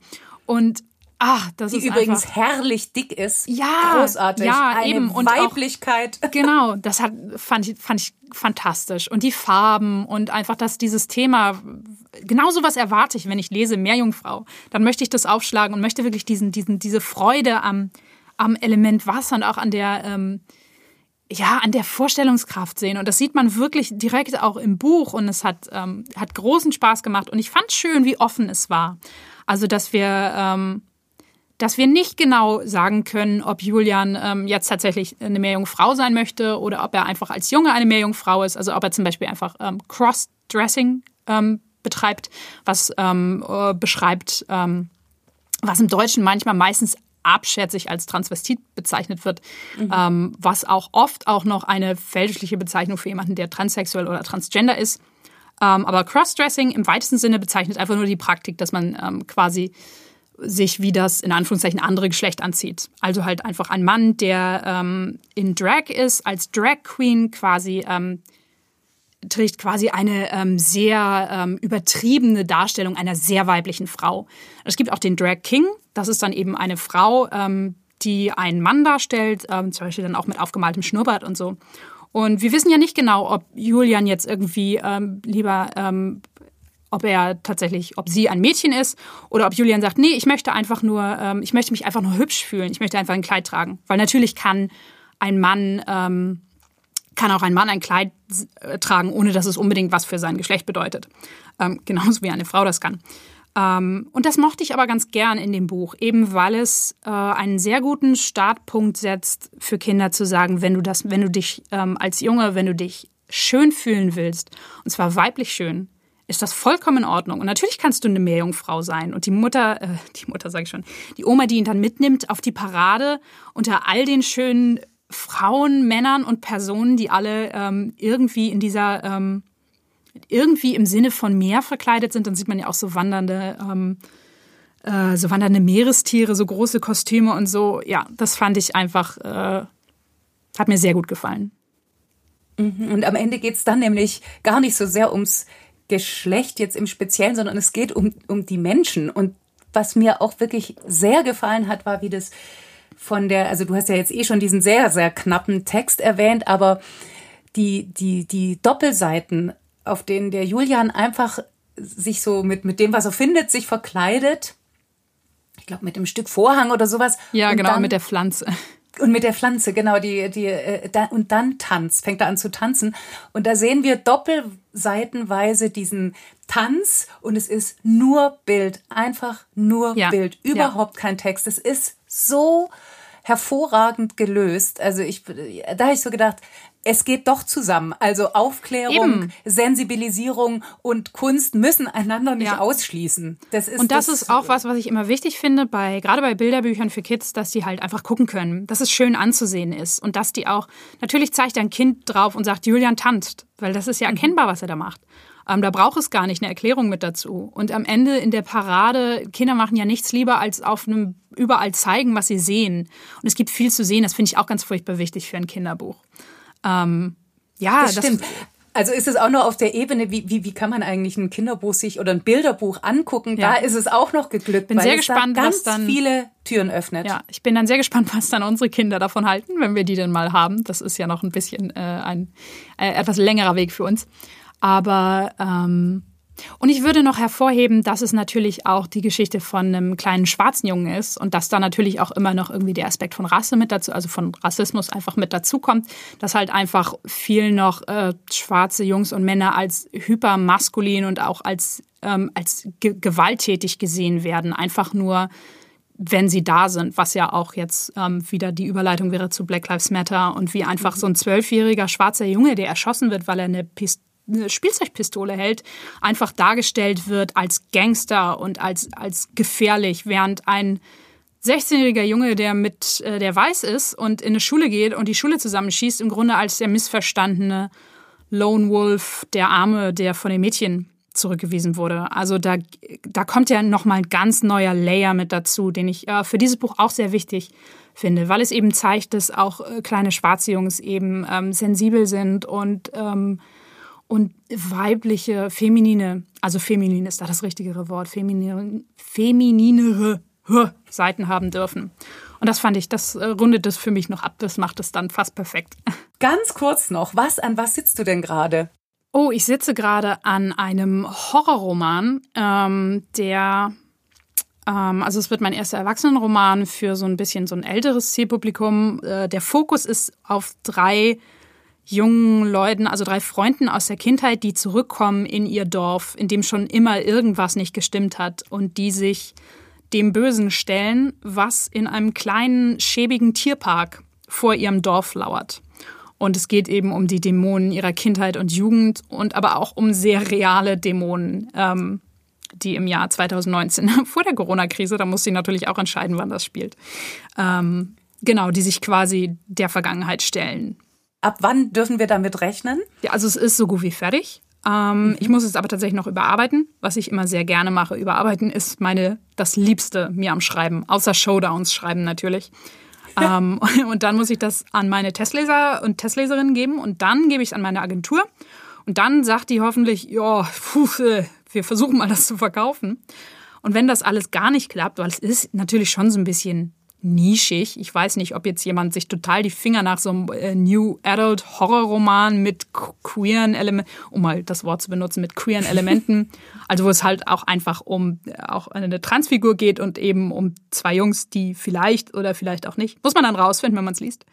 Und Ach, das die ist übrigens einfach, herrlich dick ist. Ja, großartig. Ja, Eine eben. Und Weiblichkeit. Auch, genau, das hat, fand, ich, fand ich fantastisch. Und die Farben und einfach, dass dieses Thema, genau so was erwarte ich, wenn ich lese Meerjungfrau. Dann möchte ich das aufschlagen und möchte wirklich diesen, diesen, diese Freude am, am Element Wasser und auch an der, ähm, ja, an der Vorstellungskraft sehen. Und das sieht man wirklich direkt auch im Buch und es hat, ähm, hat großen Spaß gemacht. Und ich fand schön, wie offen es war. Also, dass wir, ähm, dass wir nicht genau sagen können, ob Julian ähm, jetzt tatsächlich eine Meerjungfrau sein möchte oder ob er einfach als Junge eine Meerjungfrau ist. Also ob er zum Beispiel einfach ähm, Cross-Dressing ähm, betreibt, was ähm, äh, beschreibt, ähm, was im Deutschen manchmal meistens abschätzig als Transvestit bezeichnet wird, mhm. ähm, was auch oft auch noch eine fälschliche Bezeichnung für jemanden, der transsexuell oder transgender ist. Ähm, aber Crossdressing im weitesten Sinne bezeichnet einfach nur die Praktik, dass man ähm, quasi sich wie das in Anführungszeichen andere Geschlecht anzieht. Also halt einfach ein Mann, der ähm, in Drag ist, als Drag Queen quasi ähm, trägt quasi eine ähm, sehr ähm, übertriebene Darstellung einer sehr weiblichen Frau. Es gibt auch den Drag King, das ist dann eben eine Frau, ähm, die einen Mann darstellt, ähm, zum Beispiel dann auch mit aufgemaltem Schnurrbart und so. Und wir wissen ja nicht genau, ob Julian jetzt irgendwie ähm, lieber, ähm, ob er tatsächlich, ob sie ein Mädchen ist oder ob Julian sagt, nee, ich möchte einfach nur, ähm, ich möchte mich einfach nur hübsch fühlen, ich möchte einfach ein Kleid tragen. Weil natürlich kann ein Mann, ähm, kann auch ein Mann ein Kleid äh, tragen, ohne dass es unbedingt was für sein Geschlecht bedeutet. Ähm, genauso wie eine Frau das kann. Ähm, und das mochte ich aber ganz gern in dem Buch, eben weil es äh, einen sehr guten Startpunkt setzt für Kinder zu sagen, wenn du das, wenn du dich ähm, als Junge, wenn du dich schön fühlen willst, und zwar weiblich schön, ist das vollkommen in Ordnung. Und natürlich kannst du eine Meerjungfrau sein. Und die Mutter, äh, die Mutter sage ich schon, die Oma, die ihn dann mitnimmt auf die Parade unter all den schönen Frauen, Männern und Personen, die alle ähm, irgendwie in dieser ähm, irgendwie im Sinne von Meer verkleidet sind, dann sieht man ja auch so wandernde, ähm, äh, so wandernde Meerestiere, so große Kostüme und so. Ja, das fand ich einfach, äh, hat mir sehr gut gefallen. Mhm. Und am Ende geht es dann nämlich gar nicht so sehr ums Geschlecht jetzt im Speziellen, sondern es geht um, um die Menschen. Und was mir auch wirklich sehr gefallen hat, war, wie das von der, also du hast ja jetzt eh schon diesen sehr, sehr knappen Text erwähnt, aber die, die, die Doppelseiten auf denen der Julian einfach sich so mit, mit dem, was er findet, sich verkleidet. Ich glaube, mit dem Stück Vorhang oder sowas. Ja, und genau, dann, mit der Pflanze. Und mit der Pflanze, genau, die, die, äh, da, und dann tanzt, fängt er an zu tanzen. Und da sehen wir doppelseitenweise diesen Tanz und es ist nur Bild, einfach nur ja. Bild, überhaupt ja. kein Text. Es ist so hervorragend gelöst. Also ich, da habe ich so gedacht, es geht doch zusammen. Also Aufklärung, Eben. Sensibilisierung und Kunst müssen einander nicht ja. ausschließen. Das ist, und das, das, ist auch was, was ich immer wichtig finde, bei, gerade bei Bilderbüchern für Kids, dass die halt einfach gucken können, dass es schön anzusehen ist und dass die auch, natürlich zeigt ein Kind drauf und sagt, Julian tanzt, weil das ist ja mhm. erkennbar, was er da macht. Ähm, da braucht es gar nicht eine Erklärung mit dazu. Und am Ende in der Parade, Kinder machen ja nichts lieber, als auf einem überall zeigen, was sie sehen. Und es gibt viel zu sehen, das finde ich auch ganz furchtbar wichtig für ein Kinderbuch. Ähm, ja, das, das stimmt. Also ist es auch nur auf der Ebene, wie, wie, wie kann man eigentlich ein Kinderbuch sich oder ein Bilderbuch angucken? Ja. Da ist es auch noch geglückt. Bin sehr gespannt, da ganz was dann viele Türen öffnet. Ja, ich bin dann sehr gespannt, was dann unsere Kinder davon halten, wenn wir die denn mal haben. Das ist ja noch ein bisschen äh, ein äh, etwas längerer Weg für uns. Aber ähm, und ich würde noch hervorheben, dass es natürlich auch die Geschichte von einem kleinen schwarzen Jungen ist und dass da natürlich auch immer noch irgendwie der Aspekt von Rasse mit dazu, also von Rassismus einfach mit dazu kommt, dass halt einfach viel noch äh, schwarze Jungs und Männer als hypermaskulin und auch als, ähm, als ge gewalttätig gesehen werden, einfach nur wenn sie da sind, was ja auch jetzt ähm, wieder die Überleitung wäre zu Black Lives Matter und wie einfach so ein zwölfjähriger schwarzer Junge, der erschossen wird, weil er eine Pistole eine Spielzeugpistole hält, einfach dargestellt wird als Gangster und als, als gefährlich, während ein 16-jähriger Junge, der mit äh, der weiß ist und in eine Schule geht und die Schule zusammenschießt, im Grunde als der missverstandene Lone Wolf, der Arme, der von den Mädchen zurückgewiesen wurde. Also da, da kommt ja nochmal ein ganz neuer Layer mit dazu, den ich äh, für dieses Buch auch sehr wichtig finde, weil es eben zeigt, dass auch äh, kleine schwarze Jungs eben ähm, sensibel sind und ähm, und weibliche, feminine, also feminin ist da das richtigere Wort, feminine, femininere Seiten haben dürfen. Und das fand ich, das äh, rundet es für mich noch ab. Das macht es dann fast perfekt. Ganz kurz noch, was an was sitzt du denn gerade? Oh, ich sitze gerade an einem Horrorroman, ähm, der ähm, also es wird mein erster Erwachsenenroman für so ein bisschen so ein älteres Zielpublikum. Äh, der Fokus ist auf drei jungen Leuten, also drei Freunden aus der Kindheit, die zurückkommen in ihr Dorf, in dem schon immer irgendwas nicht gestimmt hat und die sich dem Bösen stellen, was in einem kleinen, schäbigen Tierpark vor ihrem Dorf lauert. Und es geht eben um die Dämonen ihrer Kindheit und Jugend und aber auch um sehr reale Dämonen, ähm, die im Jahr 2019 vor der Corona-Krise, da muss sie natürlich auch entscheiden, wann das spielt, ähm, genau, die sich quasi der Vergangenheit stellen. Ab wann dürfen wir damit rechnen? Ja, also es ist so gut wie fertig. Ähm, mhm. Ich muss es aber tatsächlich noch überarbeiten, was ich immer sehr gerne mache. Überarbeiten ist meine das Liebste mir am Schreiben, außer Showdowns schreiben natürlich. ähm, und dann muss ich das an meine Testleser und Testleserinnen geben und dann gebe ich es an meine Agentur. Und dann sagt die hoffentlich, ja, äh, wir versuchen mal das zu verkaufen. Und wenn das alles gar nicht klappt, weil es ist natürlich schon so ein bisschen nischig. Ich weiß nicht, ob jetzt jemand sich total die Finger nach so einem äh, New Adult Horrorroman mit queeren Elementen, um mal das Wort zu benutzen, mit queeren Elementen, also wo es halt auch einfach um äh, auch eine Transfigur geht und eben um zwei Jungs, die vielleicht oder vielleicht auch nicht, muss man dann rausfinden, wenn man es liest.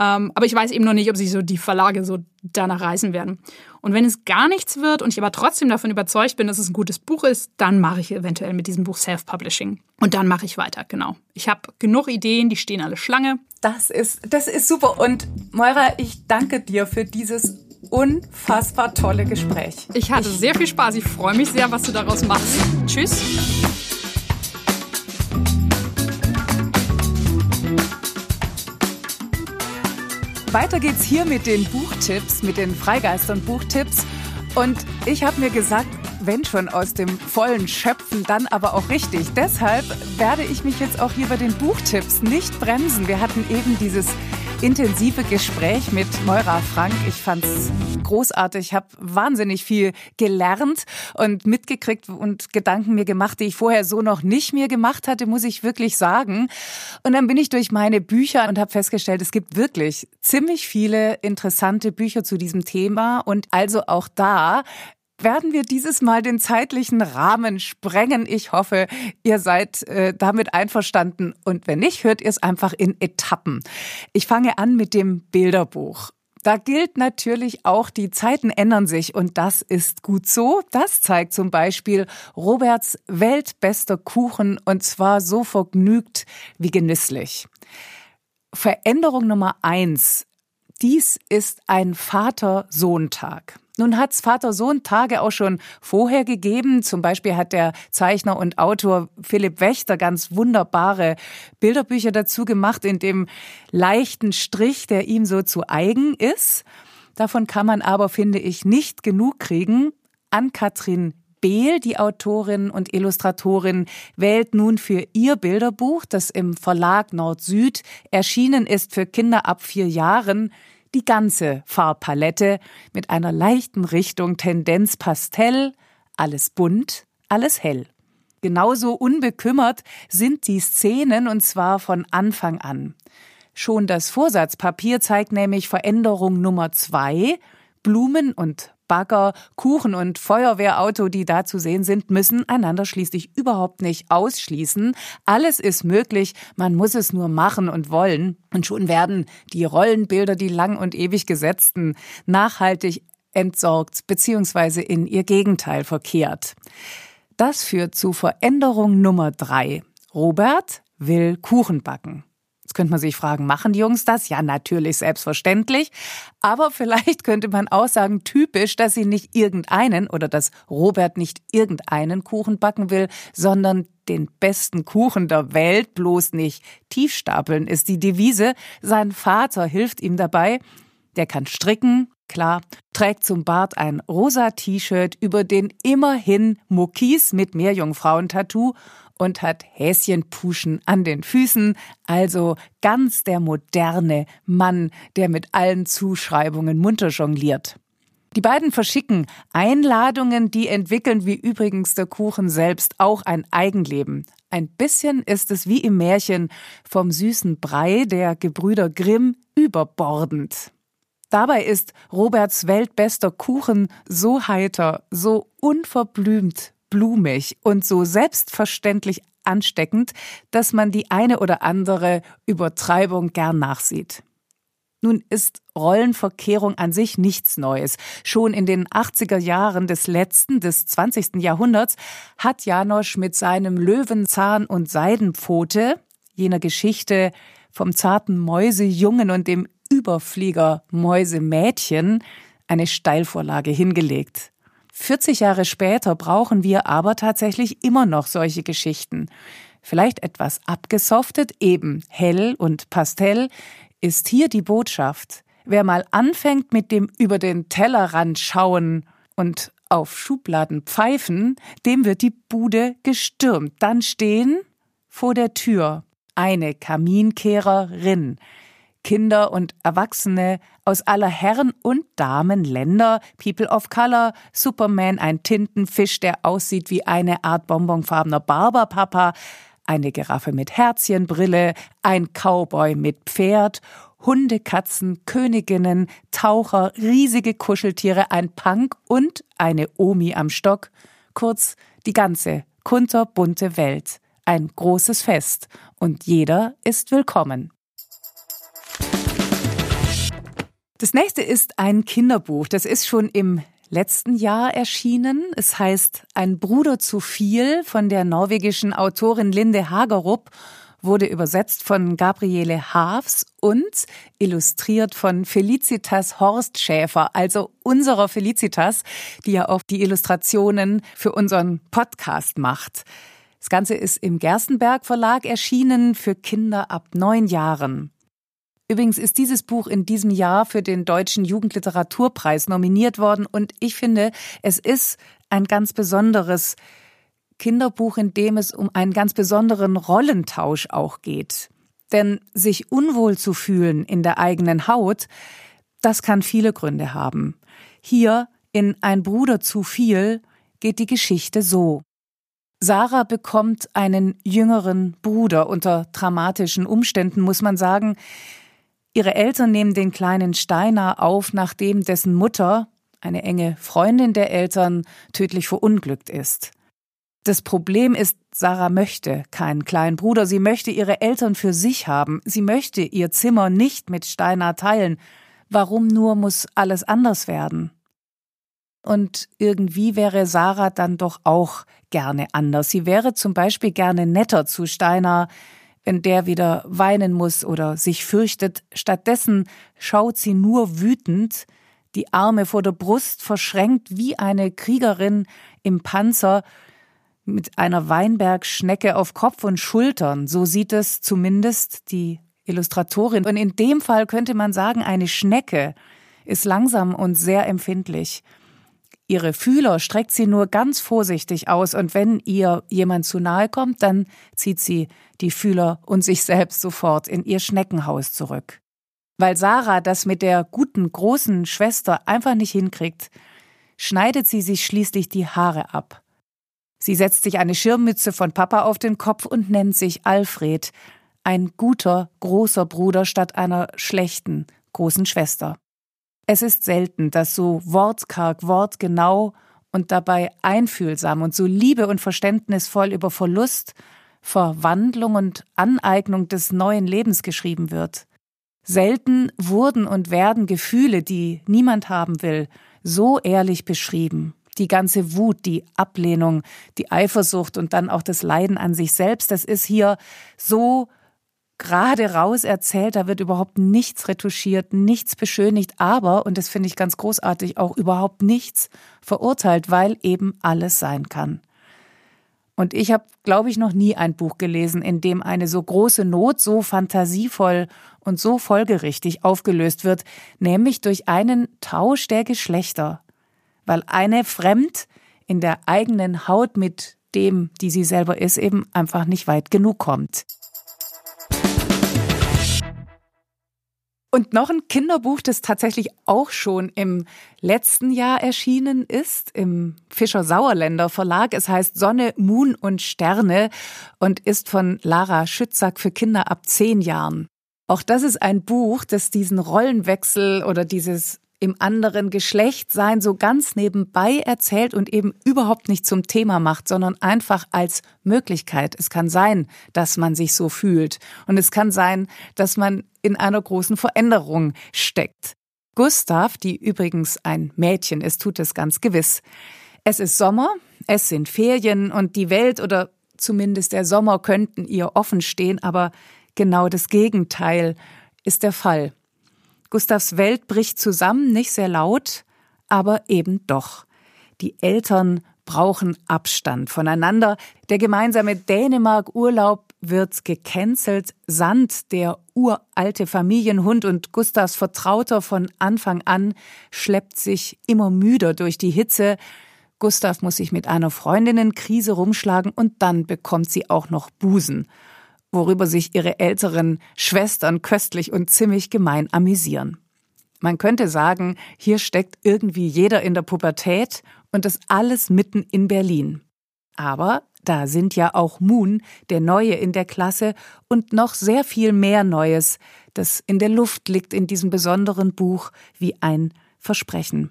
Ähm, aber ich weiß eben noch nicht, ob sich so die Verlage so danach reißen werden. Und wenn es gar nichts wird und ich aber trotzdem davon überzeugt bin, dass es ein gutes Buch ist, dann mache ich eventuell mit diesem Buch Self-Publishing. Und dann mache ich weiter, genau. Ich habe genug Ideen, die stehen alle Schlange. Das ist, das ist super. Und Moira, ich danke dir für dieses unfassbar tolle Gespräch. Ich hatte sehr viel Spaß. Ich freue mich sehr, was du daraus machst. Tschüss. Weiter geht's hier mit den Buchtipps, mit den Freigeistern Buchtipps. Und ich habe mir gesagt, wenn schon aus dem vollen Schöpfen, dann aber auch richtig. Deshalb werde ich mich jetzt auch hier bei den Buchtipps nicht bremsen. Wir hatten eben dieses intensive Gespräch mit Moira Frank. Ich fand's großartig, ich habe wahnsinnig viel gelernt und mitgekriegt und Gedanken mir gemacht, die ich vorher so noch nicht mir gemacht hatte, muss ich wirklich sagen. Und dann bin ich durch meine Bücher und habe festgestellt, es gibt wirklich ziemlich viele interessante Bücher zu diesem Thema und also auch da werden wir dieses Mal den zeitlichen Rahmen sprengen. Ich hoffe, ihr seid äh, damit einverstanden. Und wenn nicht, hört ihr es einfach in Etappen. Ich fange an mit dem Bilderbuch. Da gilt natürlich auch, die Zeiten ändern sich und das ist gut so. Das zeigt zum Beispiel Roberts weltbester Kuchen und zwar so vergnügt wie genüsslich. Veränderung Nummer eins. Dies ist ein Vater-Sohn-Tag. Nun hat's Vater-Sohn-Tage auch schon vorher gegeben. Zum Beispiel hat der Zeichner und Autor Philipp Wächter ganz wunderbare Bilderbücher dazu gemacht, in dem leichten Strich, der ihm so zu eigen ist. Davon kann man aber, finde ich, nicht genug kriegen. An Katrin Behl, die Autorin und Illustratorin, wählt nun für ihr Bilderbuch, das im Verlag Nord-Süd erschienen ist für Kinder ab vier Jahren, die ganze Farbpalette mit einer leichten Richtung Tendenz Pastell, alles bunt, alles hell. Genauso unbekümmert sind die Szenen und zwar von Anfang an. Schon das Vorsatzpapier zeigt nämlich Veränderung Nummer zwei. Blumen und Bagger, Kuchen und Feuerwehrauto, die da zu sehen sind, müssen einander schließlich überhaupt nicht ausschließen. Alles ist möglich, man muss es nur machen und wollen. Und schon werden die Rollenbilder, die lang und ewig gesetzten, nachhaltig entsorgt bzw. in ihr Gegenteil verkehrt. Das führt zu Veränderung Nummer drei. Robert will Kuchen backen. Jetzt könnte man sich fragen, machen die Jungs das? Ja, natürlich, selbstverständlich. Aber vielleicht könnte man auch sagen, typisch, dass sie nicht irgendeinen oder dass Robert nicht irgendeinen Kuchen backen will, sondern den besten Kuchen der Welt, bloß nicht tiefstapeln ist die Devise. Sein Vater hilft ihm dabei. Der kann stricken, klar, trägt zum Bart ein rosa T-Shirt über den immerhin Muckis mit Meerjungfrauentattoo und hat Häschenpuschen an den Füßen, also ganz der moderne Mann, der mit allen Zuschreibungen munter jongliert. Die beiden verschicken Einladungen, die entwickeln wie übrigens der Kuchen selbst auch ein Eigenleben. Ein bisschen ist es wie im Märchen vom süßen Brei der Gebrüder Grimm überbordend. Dabei ist Roberts weltbester Kuchen so heiter, so unverblümt blumig und so selbstverständlich ansteckend, dass man die eine oder andere Übertreibung gern nachsieht. Nun ist Rollenverkehrung an sich nichts Neues. Schon in den 80er Jahren des letzten, des 20. Jahrhunderts hat Janosch mit seinem Löwenzahn und Seidenpfote, jener Geschichte vom zarten Mäusejungen und dem Überflieger Mäusemädchen, eine Steilvorlage hingelegt. 40 Jahre später brauchen wir aber tatsächlich immer noch solche Geschichten. Vielleicht etwas abgesoftet, eben hell und pastell, ist hier die Botschaft. Wer mal anfängt mit dem über den Tellerrand schauen und auf Schubladen pfeifen, dem wird die Bude gestürmt. Dann stehen vor der Tür eine Kaminkehrerin, Kinder und Erwachsene aus aller Herren- und Damenländer, People of Color, Superman, ein Tintenfisch, der aussieht wie eine Art bonbonfarbener Barberpapa, eine Giraffe mit Herzchenbrille, ein Cowboy mit Pferd, Hunde, Katzen, Königinnen, Taucher, riesige Kuscheltiere, ein Punk und eine Omi am Stock, kurz die ganze kunterbunte Welt. Ein großes Fest und jeder ist willkommen. Das nächste ist ein Kinderbuch. Das ist schon im letzten Jahr erschienen. Es heißt Ein Bruder zu viel von der norwegischen Autorin Linde Hagerup, wurde übersetzt von Gabriele Haafs und illustriert von Felicitas Horst Schäfer, also unserer Felicitas, die ja auch die Illustrationen für unseren Podcast macht. Das Ganze ist im Gerstenberg Verlag erschienen für Kinder ab neun Jahren. Übrigens ist dieses Buch in diesem Jahr für den Deutschen Jugendliteraturpreis nominiert worden und ich finde, es ist ein ganz besonderes Kinderbuch, in dem es um einen ganz besonderen Rollentausch auch geht. Denn sich unwohl zu fühlen in der eigenen Haut, das kann viele Gründe haben. Hier in Ein Bruder zu viel geht die Geschichte so. Sarah bekommt einen jüngeren Bruder unter dramatischen Umständen, muss man sagen. Ihre Eltern nehmen den kleinen Steiner auf, nachdem dessen Mutter, eine enge Freundin der Eltern, tödlich verunglückt ist. Das Problem ist, Sarah möchte keinen kleinen Bruder, sie möchte ihre Eltern für sich haben, sie möchte ihr Zimmer nicht mit Steiner teilen. Warum nur muss alles anders werden? Und irgendwie wäre Sarah dann doch auch gerne anders. Sie wäre zum Beispiel gerne netter zu Steiner, wenn der wieder weinen muss oder sich fürchtet. Stattdessen schaut sie nur wütend, die Arme vor der Brust verschränkt wie eine Kriegerin im Panzer mit einer Weinbergschnecke auf Kopf und Schultern. So sieht es zumindest die Illustratorin. Und in dem Fall könnte man sagen, eine Schnecke ist langsam und sehr empfindlich. Ihre Fühler streckt sie nur ganz vorsichtig aus und wenn ihr jemand zu nahe kommt, dann zieht sie die Fühler und sich selbst sofort in ihr Schneckenhaus zurück. Weil Sarah das mit der guten großen Schwester einfach nicht hinkriegt, schneidet sie sich schließlich die Haare ab. Sie setzt sich eine Schirmmütze von Papa auf den Kopf und nennt sich Alfred, ein guter, großer Bruder statt einer schlechten, großen Schwester. Es ist selten, dass so wortkarg, wortgenau und dabei einfühlsam und so liebe und verständnisvoll über Verlust, Verwandlung und Aneignung des neuen Lebens geschrieben wird. Selten wurden und werden Gefühle, die niemand haben will, so ehrlich beschrieben. Die ganze Wut, die Ablehnung, die Eifersucht und dann auch das Leiden an sich selbst, das ist hier so gerade raus erzählt, da wird überhaupt nichts retuschiert, nichts beschönigt, aber, und das finde ich ganz großartig, auch überhaupt nichts verurteilt, weil eben alles sein kann. Und ich habe, glaube ich, noch nie ein Buch gelesen, in dem eine so große Not so fantasievoll und so folgerichtig aufgelöst wird, nämlich durch einen Tausch der Geschlechter. Weil eine fremd in der eigenen Haut mit dem, die sie selber ist, eben einfach nicht weit genug kommt. Und noch ein Kinderbuch, das tatsächlich auch schon im letzten Jahr erschienen ist, im Fischer Sauerländer Verlag. Es heißt Sonne, Moon und Sterne und ist von Lara Schützack für Kinder ab zehn Jahren. Auch das ist ein Buch, das diesen Rollenwechsel oder dieses im anderen Geschlecht sein so ganz nebenbei erzählt und eben überhaupt nicht zum Thema macht, sondern einfach als Möglichkeit. Es kann sein, dass man sich so fühlt und es kann sein, dass man in einer großen Veränderung steckt. Gustav, die übrigens ein Mädchen ist, tut es ganz gewiss. Es ist Sommer, es sind Ferien und die Welt oder zumindest der Sommer könnten ihr offen stehen, aber genau das Gegenteil ist der Fall. Gustavs Welt bricht zusammen, nicht sehr laut, aber eben doch. Die Eltern brauchen Abstand voneinander. Der gemeinsame Dänemark-Urlaub wird gecancelt. Sand, der uralte Familienhund und Gustavs Vertrauter von Anfang an, schleppt sich immer müder durch die Hitze. Gustav muss sich mit einer Freundinnenkrise rumschlagen und dann bekommt sie auch noch Busen, worüber sich ihre älteren Schwestern köstlich und ziemlich gemein amüsieren. Man könnte sagen, hier steckt irgendwie jeder in der Pubertät und das alles mitten in Berlin. Aber da sind ja auch Moon, der Neue in der Klasse, und noch sehr viel mehr Neues, das in der Luft liegt in diesem besonderen Buch wie ein Versprechen.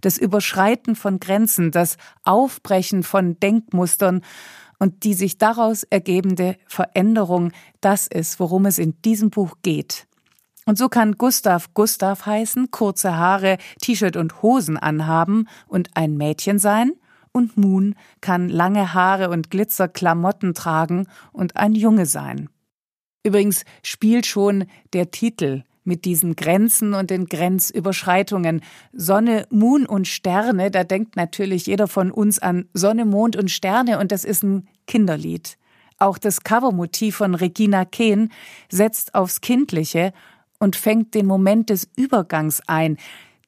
Das Überschreiten von Grenzen, das Aufbrechen von Denkmustern und die sich daraus ergebende Veränderung, das ist, worum es in diesem Buch geht. Und so kann Gustav Gustav heißen, kurze Haare, T-Shirt und Hosen anhaben und ein Mädchen sein, und Moon kann lange Haare und Glitzerklamotten tragen und ein Junge sein. Übrigens spielt schon der Titel mit diesen Grenzen und den Grenzüberschreitungen. Sonne, Moon und Sterne, da denkt natürlich jeder von uns an Sonne, Mond und Sterne und das ist ein Kinderlied. Auch das Covermotiv von Regina Kehn setzt aufs Kindliche und fängt den Moment des Übergangs ein.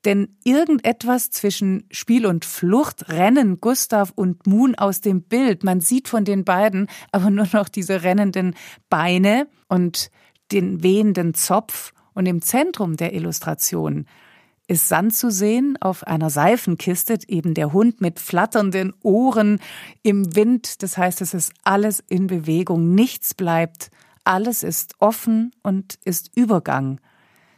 Denn irgendetwas zwischen Spiel und Flucht rennen Gustav und Moon aus dem Bild. Man sieht von den beiden aber nur noch diese rennenden Beine und den wehenden Zopf. Und im Zentrum der Illustration ist Sand zu sehen auf einer Seifenkiste, eben der Hund mit flatternden Ohren im Wind. Das heißt, es ist alles in Bewegung, nichts bleibt, alles ist offen und ist Übergang.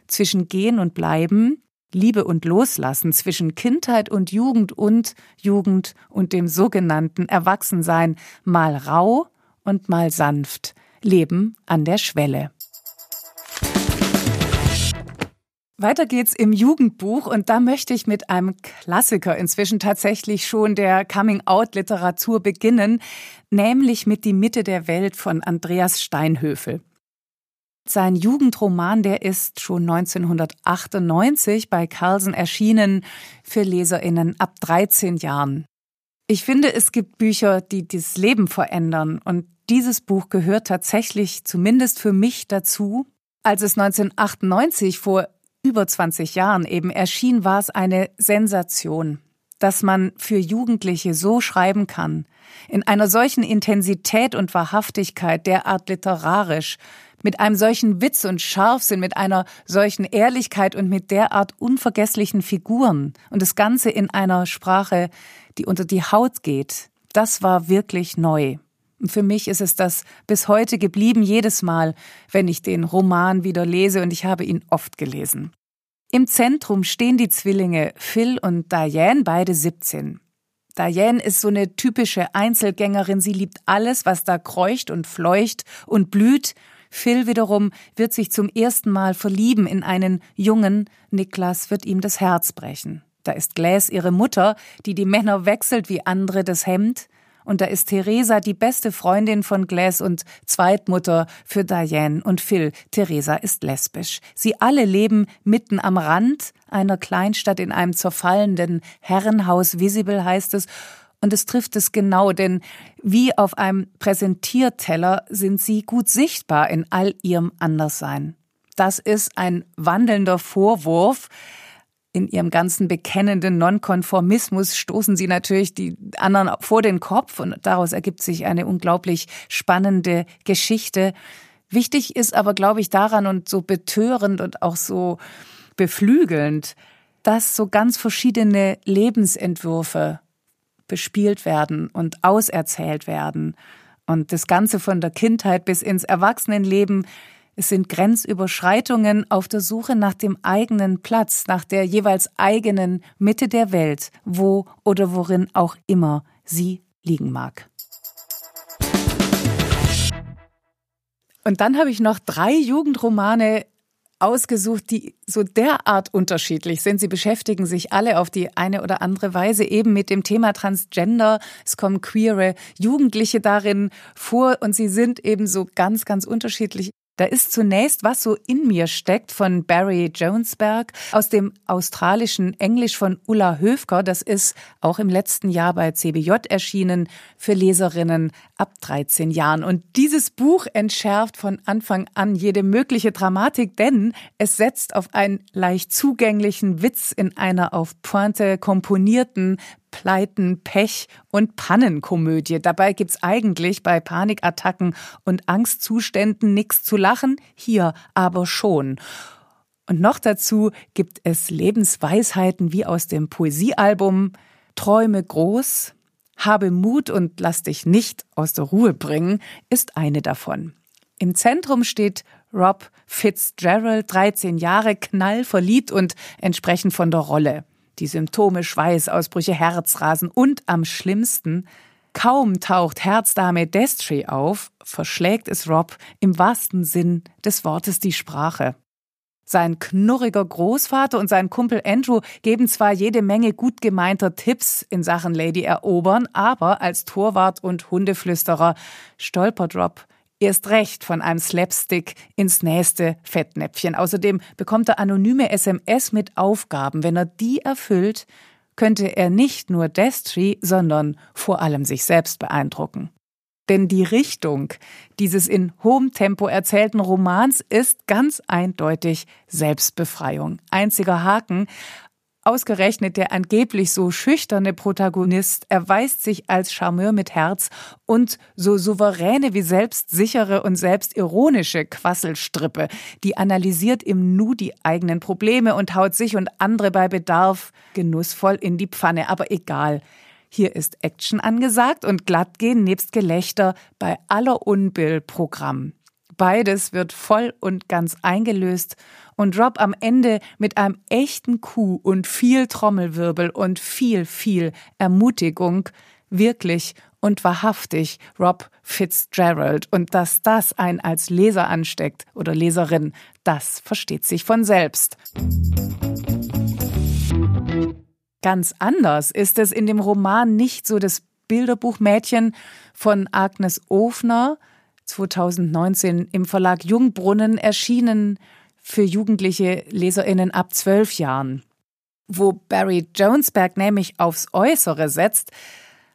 Zwischen Gehen und Bleiben Liebe und Loslassen zwischen Kindheit und Jugend und Jugend und dem sogenannten Erwachsensein, mal rau und mal sanft, Leben an der Schwelle. Weiter geht's im Jugendbuch und da möchte ich mit einem Klassiker inzwischen tatsächlich schon der Coming-out-Literatur beginnen, nämlich mit Die Mitte der Welt von Andreas Steinhöfel. Sein Jugendroman, der ist schon 1998 bei Carlsen erschienen für Leserinnen ab 13 Jahren. Ich finde, es gibt Bücher, die das Leben verändern und dieses Buch gehört tatsächlich zumindest für mich dazu. Als es 1998 vor über 20 Jahren eben erschien, war es eine Sensation, dass man für Jugendliche so schreiben kann, in einer solchen Intensität und Wahrhaftigkeit, derart literarisch, mit einem solchen Witz und Scharfsinn, mit einer solchen Ehrlichkeit und mit derart unvergesslichen Figuren und das Ganze in einer Sprache, die unter die Haut geht, das war wirklich neu. Und für mich ist es das bis heute geblieben, jedes Mal, wenn ich den Roman wieder lese und ich habe ihn oft gelesen. Im Zentrum stehen die Zwillinge Phil und Diane, beide 17. Diane ist so eine typische Einzelgängerin, sie liebt alles, was da kreucht und fleucht und blüht Phil wiederum wird sich zum ersten Mal verlieben in einen Jungen, Niklas wird ihm das Herz brechen. Da ist Gläs ihre Mutter, die die Männer wechselt wie andere das Hemd, und da ist Theresa die beste Freundin von Glass und Zweitmutter für Diane und Phil. Theresa ist lesbisch. Sie alle leben mitten am Rand einer Kleinstadt in einem zerfallenden Herrenhaus, Visible heißt es, und es trifft es genau, denn wie auf einem Präsentierteller sind sie gut sichtbar in all ihrem Anderssein. Das ist ein wandelnder Vorwurf. In ihrem ganzen bekennenden Nonkonformismus stoßen sie natürlich die anderen vor den Kopf und daraus ergibt sich eine unglaublich spannende Geschichte. Wichtig ist aber, glaube ich, daran und so betörend und auch so beflügelnd, dass so ganz verschiedene Lebensentwürfe bespielt werden und auserzählt werden. Und das Ganze von der Kindheit bis ins Erwachsenenleben, es sind Grenzüberschreitungen auf der Suche nach dem eigenen Platz, nach der jeweils eigenen Mitte der Welt, wo oder worin auch immer sie liegen mag. Und dann habe ich noch drei Jugendromane ausgesucht, die so derart unterschiedlich sind. Sie beschäftigen sich alle auf die eine oder andere Weise eben mit dem Thema Transgender. Es kommen queere Jugendliche darin vor und sie sind eben so ganz, ganz unterschiedlich. Da ist zunächst, was so in mir steckt, von Barry Jonesberg aus dem australischen Englisch von Ulla Höfker. Das ist auch im letzten Jahr bei CBJ erschienen für Leserinnen ab 13 Jahren. Und dieses Buch entschärft von Anfang an jede mögliche Dramatik, denn es setzt auf einen leicht zugänglichen Witz in einer auf Pointe komponierten Pleiten, Pech und Pannenkomödie. Dabei gibt's eigentlich bei Panikattacken und Angstzuständen nichts zu lachen, hier aber schon. Und noch dazu gibt es Lebensweisheiten wie aus dem Poesiealbum Träume groß, habe Mut und lass dich nicht aus der Ruhe bringen, ist eine davon. Im Zentrum steht Rob Fitzgerald, 13 Jahre, knallverliebt und entsprechend von der Rolle die Symptome Schweißausbrüche, Herzrasen und am schlimmsten, kaum taucht Herzdame Destry auf, verschlägt es Rob im wahrsten Sinn des Wortes die Sprache. Sein knurriger Großvater und sein Kumpel Andrew geben zwar jede Menge gut gemeinter Tipps in Sachen Lady erobern, aber als Torwart und Hundeflüsterer stolpert Rob erst recht von einem Slapstick ins nächste Fettnäpfchen. Außerdem bekommt er anonyme SMS mit Aufgaben. Wenn er die erfüllt, könnte er nicht nur Destry, sondern vor allem sich selbst beeindrucken. Denn die Richtung dieses in hohem Tempo erzählten Romans ist ganz eindeutig Selbstbefreiung. Einziger Haken, Ausgerechnet der angeblich so schüchterne Protagonist erweist sich als Charmeur mit Herz und so souveräne wie selbstsichere und selbstironische Quasselstrippe, die analysiert im Nu die eigenen Probleme und haut sich und andere bei Bedarf genussvoll in die Pfanne. Aber egal. Hier ist Action angesagt und glattgehen nebst Gelächter bei aller Unbill Programm. Beides wird voll und ganz eingelöst und Rob am Ende mit einem echten Coup und viel Trommelwirbel und viel, viel Ermutigung wirklich und wahrhaftig Rob Fitzgerald. Und dass das einen als Leser ansteckt oder Leserin, das versteht sich von selbst. Ganz anders ist es in dem Roman nicht so das Bilderbuchmädchen von Agnes Ofner, 2019 im Verlag Jungbrunnen erschienen für jugendliche Leserinnen ab zwölf Jahren. Wo Barry Jonesberg nämlich aufs Äußere setzt,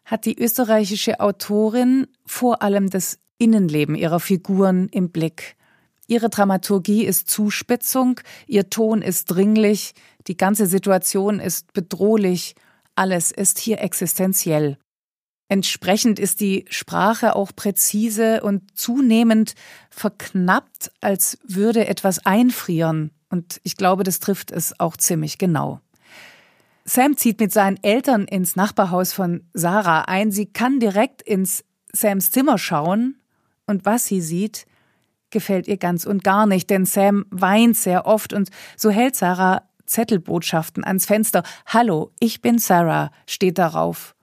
hat die österreichische Autorin vor allem das Innenleben ihrer Figuren im Blick. Ihre Dramaturgie ist Zuspitzung, ihr Ton ist dringlich, die ganze Situation ist bedrohlich, alles ist hier existenziell. Entsprechend ist die Sprache auch präzise und zunehmend verknappt, als würde etwas einfrieren. Und ich glaube, das trifft es auch ziemlich genau. Sam zieht mit seinen Eltern ins Nachbarhaus von Sarah ein. Sie kann direkt ins Sams Zimmer schauen und was sie sieht, gefällt ihr ganz und gar nicht, denn Sam weint sehr oft und so hält Sarah Zettelbotschaften ans Fenster. Hallo, ich bin Sarah, steht darauf.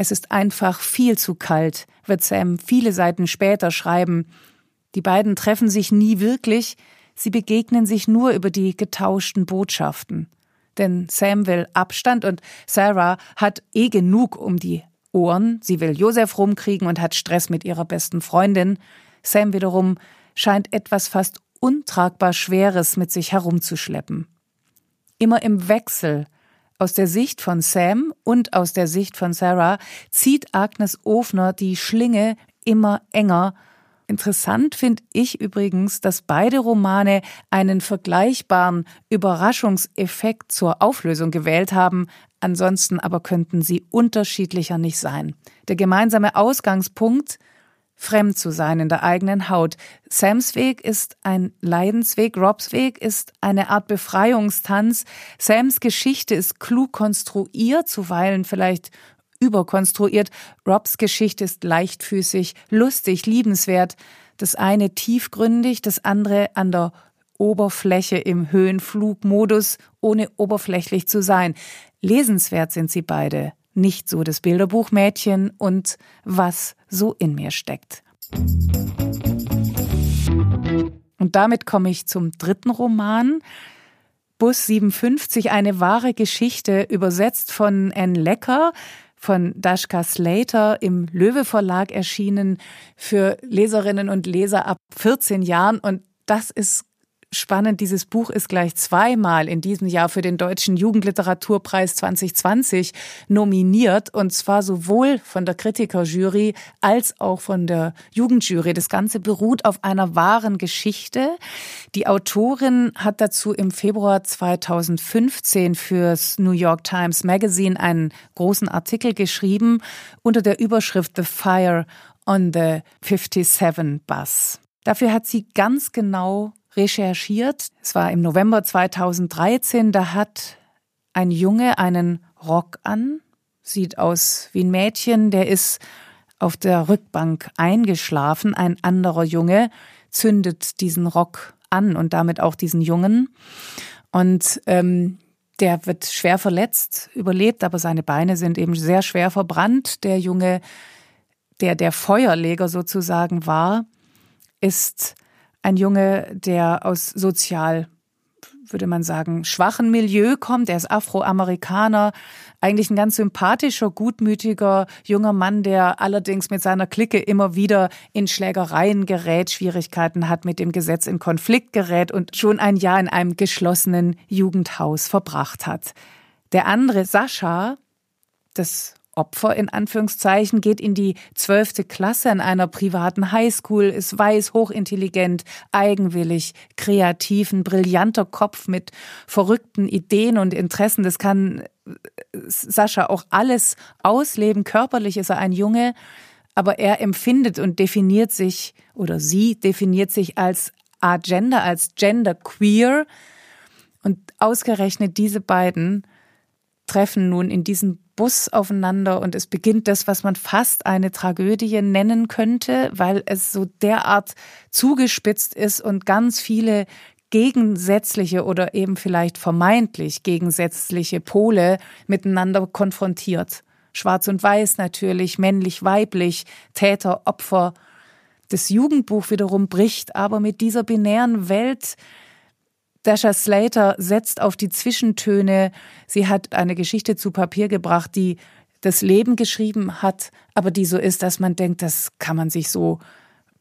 Es ist einfach viel zu kalt, wird Sam viele Seiten später schreiben. Die beiden treffen sich nie wirklich, sie begegnen sich nur über die getauschten Botschaften. Denn Sam will Abstand und Sarah hat eh genug um die Ohren. Sie will Josef rumkriegen und hat Stress mit ihrer besten Freundin. Sam wiederum scheint etwas fast untragbar Schweres mit sich herumzuschleppen. Immer im Wechsel aus der Sicht von Sam und aus der Sicht von Sarah zieht Agnes Ofner die Schlinge immer enger. Interessant finde ich übrigens, dass beide Romane einen vergleichbaren Überraschungseffekt zur Auflösung gewählt haben, ansonsten aber könnten sie unterschiedlicher nicht sein. Der gemeinsame Ausgangspunkt fremd zu sein in der eigenen Haut. Sams Weg ist ein Leidensweg, Robs Weg ist eine Art Befreiungstanz. Sams Geschichte ist klug konstruiert, zuweilen vielleicht überkonstruiert. Robs Geschichte ist leichtfüßig, lustig, liebenswert. Das eine tiefgründig, das andere an der Oberfläche im Höhenflugmodus, ohne oberflächlich zu sein. Lesenswert sind sie beide nicht so das Bilderbuchmädchen und was so in mir steckt. Und damit komme ich zum dritten Roman. Bus 57, eine wahre Geschichte, übersetzt von Anne Lecker, von Dashka Slater im Löwe Verlag erschienen für Leserinnen und Leser ab 14 Jahren. Und das ist spannend. Dieses Buch ist gleich zweimal in diesem Jahr für den Deutschen Jugendliteraturpreis 2020 nominiert. Und zwar sowohl von der Kritikerjury als auch von der Jugendjury. Das Ganze beruht auf einer wahren Geschichte. Die Autorin hat dazu im Februar 2015 fürs New York Times Magazine einen großen Artikel geschrieben unter der Überschrift The Fire on the 57 Bus. Dafür hat sie ganz genau recherchiert. Es war im November 2013, da hat ein Junge einen Rock an, sieht aus wie ein Mädchen, der ist auf der Rückbank eingeschlafen. Ein anderer Junge zündet diesen Rock an und damit auch diesen Jungen. Und ähm, der wird schwer verletzt, überlebt, aber seine Beine sind eben sehr schwer verbrannt. Der Junge, der der Feuerleger sozusagen war, ist ein Junge, der aus sozial, würde man sagen, schwachen Milieu kommt. Er ist Afroamerikaner, eigentlich ein ganz sympathischer, gutmütiger junger Mann, der allerdings mit seiner Clique immer wieder in Schlägereien gerät, Schwierigkeiten hat, mit dem Gesetz in Konflikt gerät und schon ein Jahr in einem geschlossenen Jugendhaus verbracht hat. Der andere, Sascha, das Opfer in Anführungszeichen, geht in die zwölfte Klasse an einer privaten Highschool, ist weiß, hochintelligent, eigenwillig, kreativ, ein brillanter Kopf mit verrückten Ideen und Interessen. Das kann äh, Sascha auch alles ausleben. Körperlich ist er ein Junge, aber er empfindet und definiert sich oder sie definiert sich als Agender, als genderqueer. Und ausgerechnet diese beiden treffen nun in diesem Bus aufeinander und es beginnt das, was man fast eine Tragödie nennen könnte, weil es so derart zugespitzt ist und ganz viele gegensätzliche oder eben vielleicht vermeintlich gegensätzliche Pole miteinander konfrontiert. Schwarz und Weiß natürlich, männlich, weiblich, Täter, Opfer. Das Jugendbuch wiederum bricht aber mit dieser binären Welt Dasha Slater setzt auf die Zwischentöne. Sie hat eine Geschichte zu Papier gebracht, die das Leben geschrieben hat, aber die so ist, dass man denkt, das kann man sich so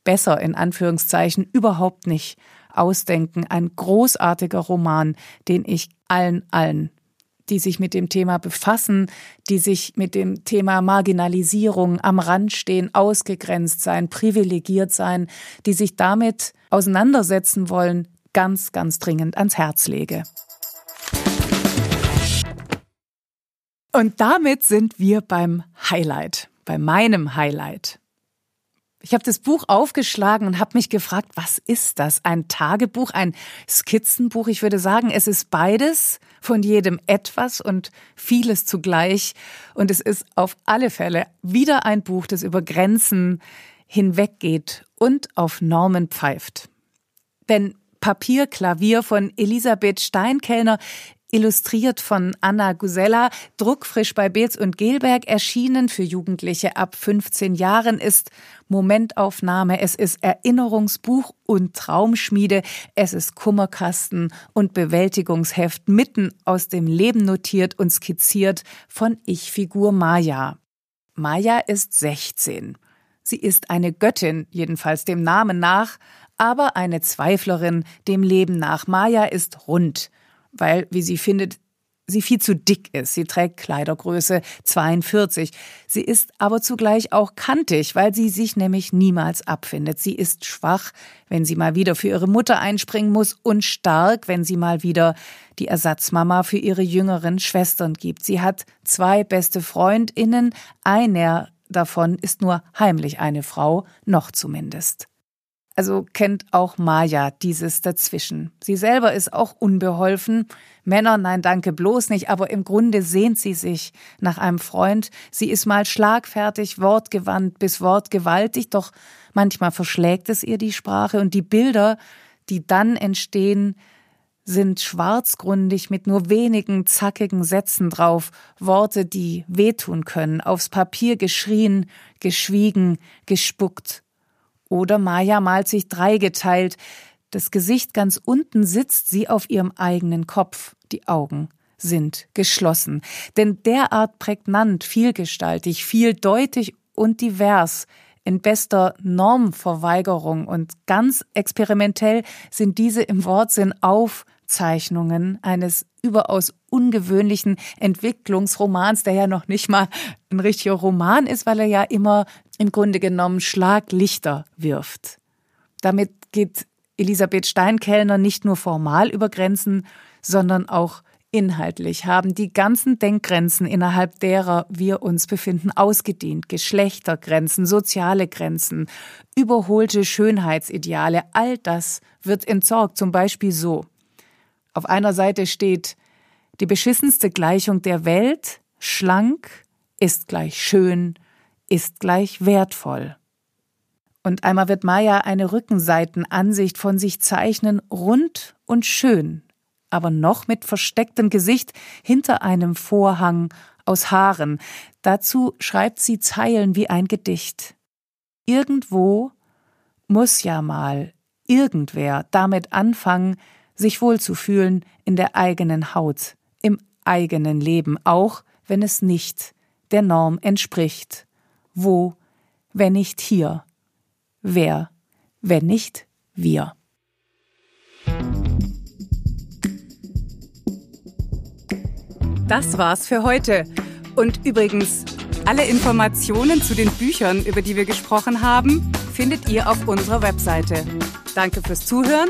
besser in Anführungszeichen überhaupt nicht ausdenken. Ein großartiger Roman, den ich allen, allen, die sich mit dem Thema befassen, die sich mit dem Thema Marginalisierung am Rand stehen, ausgegrenzt sein, privilegiert sein, die sich damit auseinandersetzen wollen, ganz, ganz dringend ans Herz lege. Und damit sind wir beim Highlight, bei meinem Highlight. Ich habe das Buch aufgeschlagen und habe mich gefragt, was ist das? Ein Tagebuch, ein Skizzenbuch? Ich würde sagen, es ist beides, von jedem etwas und vieles zugleich. Und es ist auf alle Fälle wieder ein Buch, das über Grenzen hinweggeht und auf Normen pfeift. Denn Papierklavier von Elisabeth Steinkellner, illustriert von Anna Gusella, druckfrisch bei Beetz und Gelberg, erschienen für Jugendliche ab 15 Jahren, ist Momentaufnahme, es ist Erinnerungsbuch und Traumschmiede, es ist Kummerkasten und Bewältigungsheft mitten aus dem Leben notiert und skizziert von Ich-Figur Maya. Maya ist 16. Sie ist eine Göttin, jedenfalls dem Namen nach, aber eine Zweiflerin dem Leben nach. Maya ist rund, weil, wie sie findet, sie viel zu dick ist. Sie trägt Kleidergröße 42. Sie ist aber zugleich auch kantig, weil sie sich nämlich niemals abfindet. Sie ist schwach, wenn sie mal wieder für ihre Mutter einspringen muss und stark, wenn sie mal wieder die Ersatzmama für ihre jüngeren Schwestern gibt. Sie hat zwei beste Freundinnen, einer davon ist nur heimlich eine Frau, noch zumindest. Also kennt auch Maya dieses dazwischen. Sie selber ist auch unbeholfen. Männer, nein, danke bloß nicht, aber im Grunde sehnt sie sich nach einem Freund. Sie ist mal schlagfertig, wortgewandt bis wortgewaltig, doch manchmal verschlägt es ihr die Sprache und die Bilder, die dann entstehen, sind schwarzgründig mit nur wenigen zackigen Sätzen drauf, Worte, die wehtun können, aufs Papier geschrien, geschwiegen, gespuckt oder Maya malt sich dreigeteilt. Das Gesicht ganz unten sitzt sie auf ihrem eigenen Kopf, die Augen sind geschlossen. Denn derart prägnant, vielgestaltig, vieldeutig und divers in bester Normverweigerung und ganz experimentell sind diese im Wortsinn Aufzeichnungen eines überaus ungewöhnlichen Entwicklungsromans, der ja noch nicht mal ein richtiger Roman ist, weil er ja immer im Grunde genommen Schlaglichter wirft. Damit geht Elisabeth Steinkellner nicht nur formal über Grenzen, sondern auch Inhaltlich haben die ganzen Denkgrenzen, innerhalb derer wir uns befinden, ausgedient. Geschlechtergrenzen, soziale Grenzen, überholte Schönheitsideale, all das wird entsorgt. Zum Beispiel so. Auf einer Seite steht, die beschissenste Gleichung der Welt, schlank, ist gleich schön, ist gleich wertvoll. Und einmal wird Maya eine Rückenseitenansicht von sich zeichnen, rund und schön, aber noch mit verstecktem Gesicht hinter einem Vorhang aus Haaren. Dazu schreibt sie Zeilen wie ein Gedicht. Irgendwo muss ja mal irgendwer damit anfangen, sich wohlzufühlen in der eigenen Haut, im eigenen Leben, auch wenn es nicht der Norm entspricht. Wo, wenn nicht hier? Wer, wenn nicht wir? Das war's für heute. Und übrigens, alle Informationen zu den Büchern, über die wir gesprochen haben, findet ihr auf unserer Webseite. Danke fürs Zuhören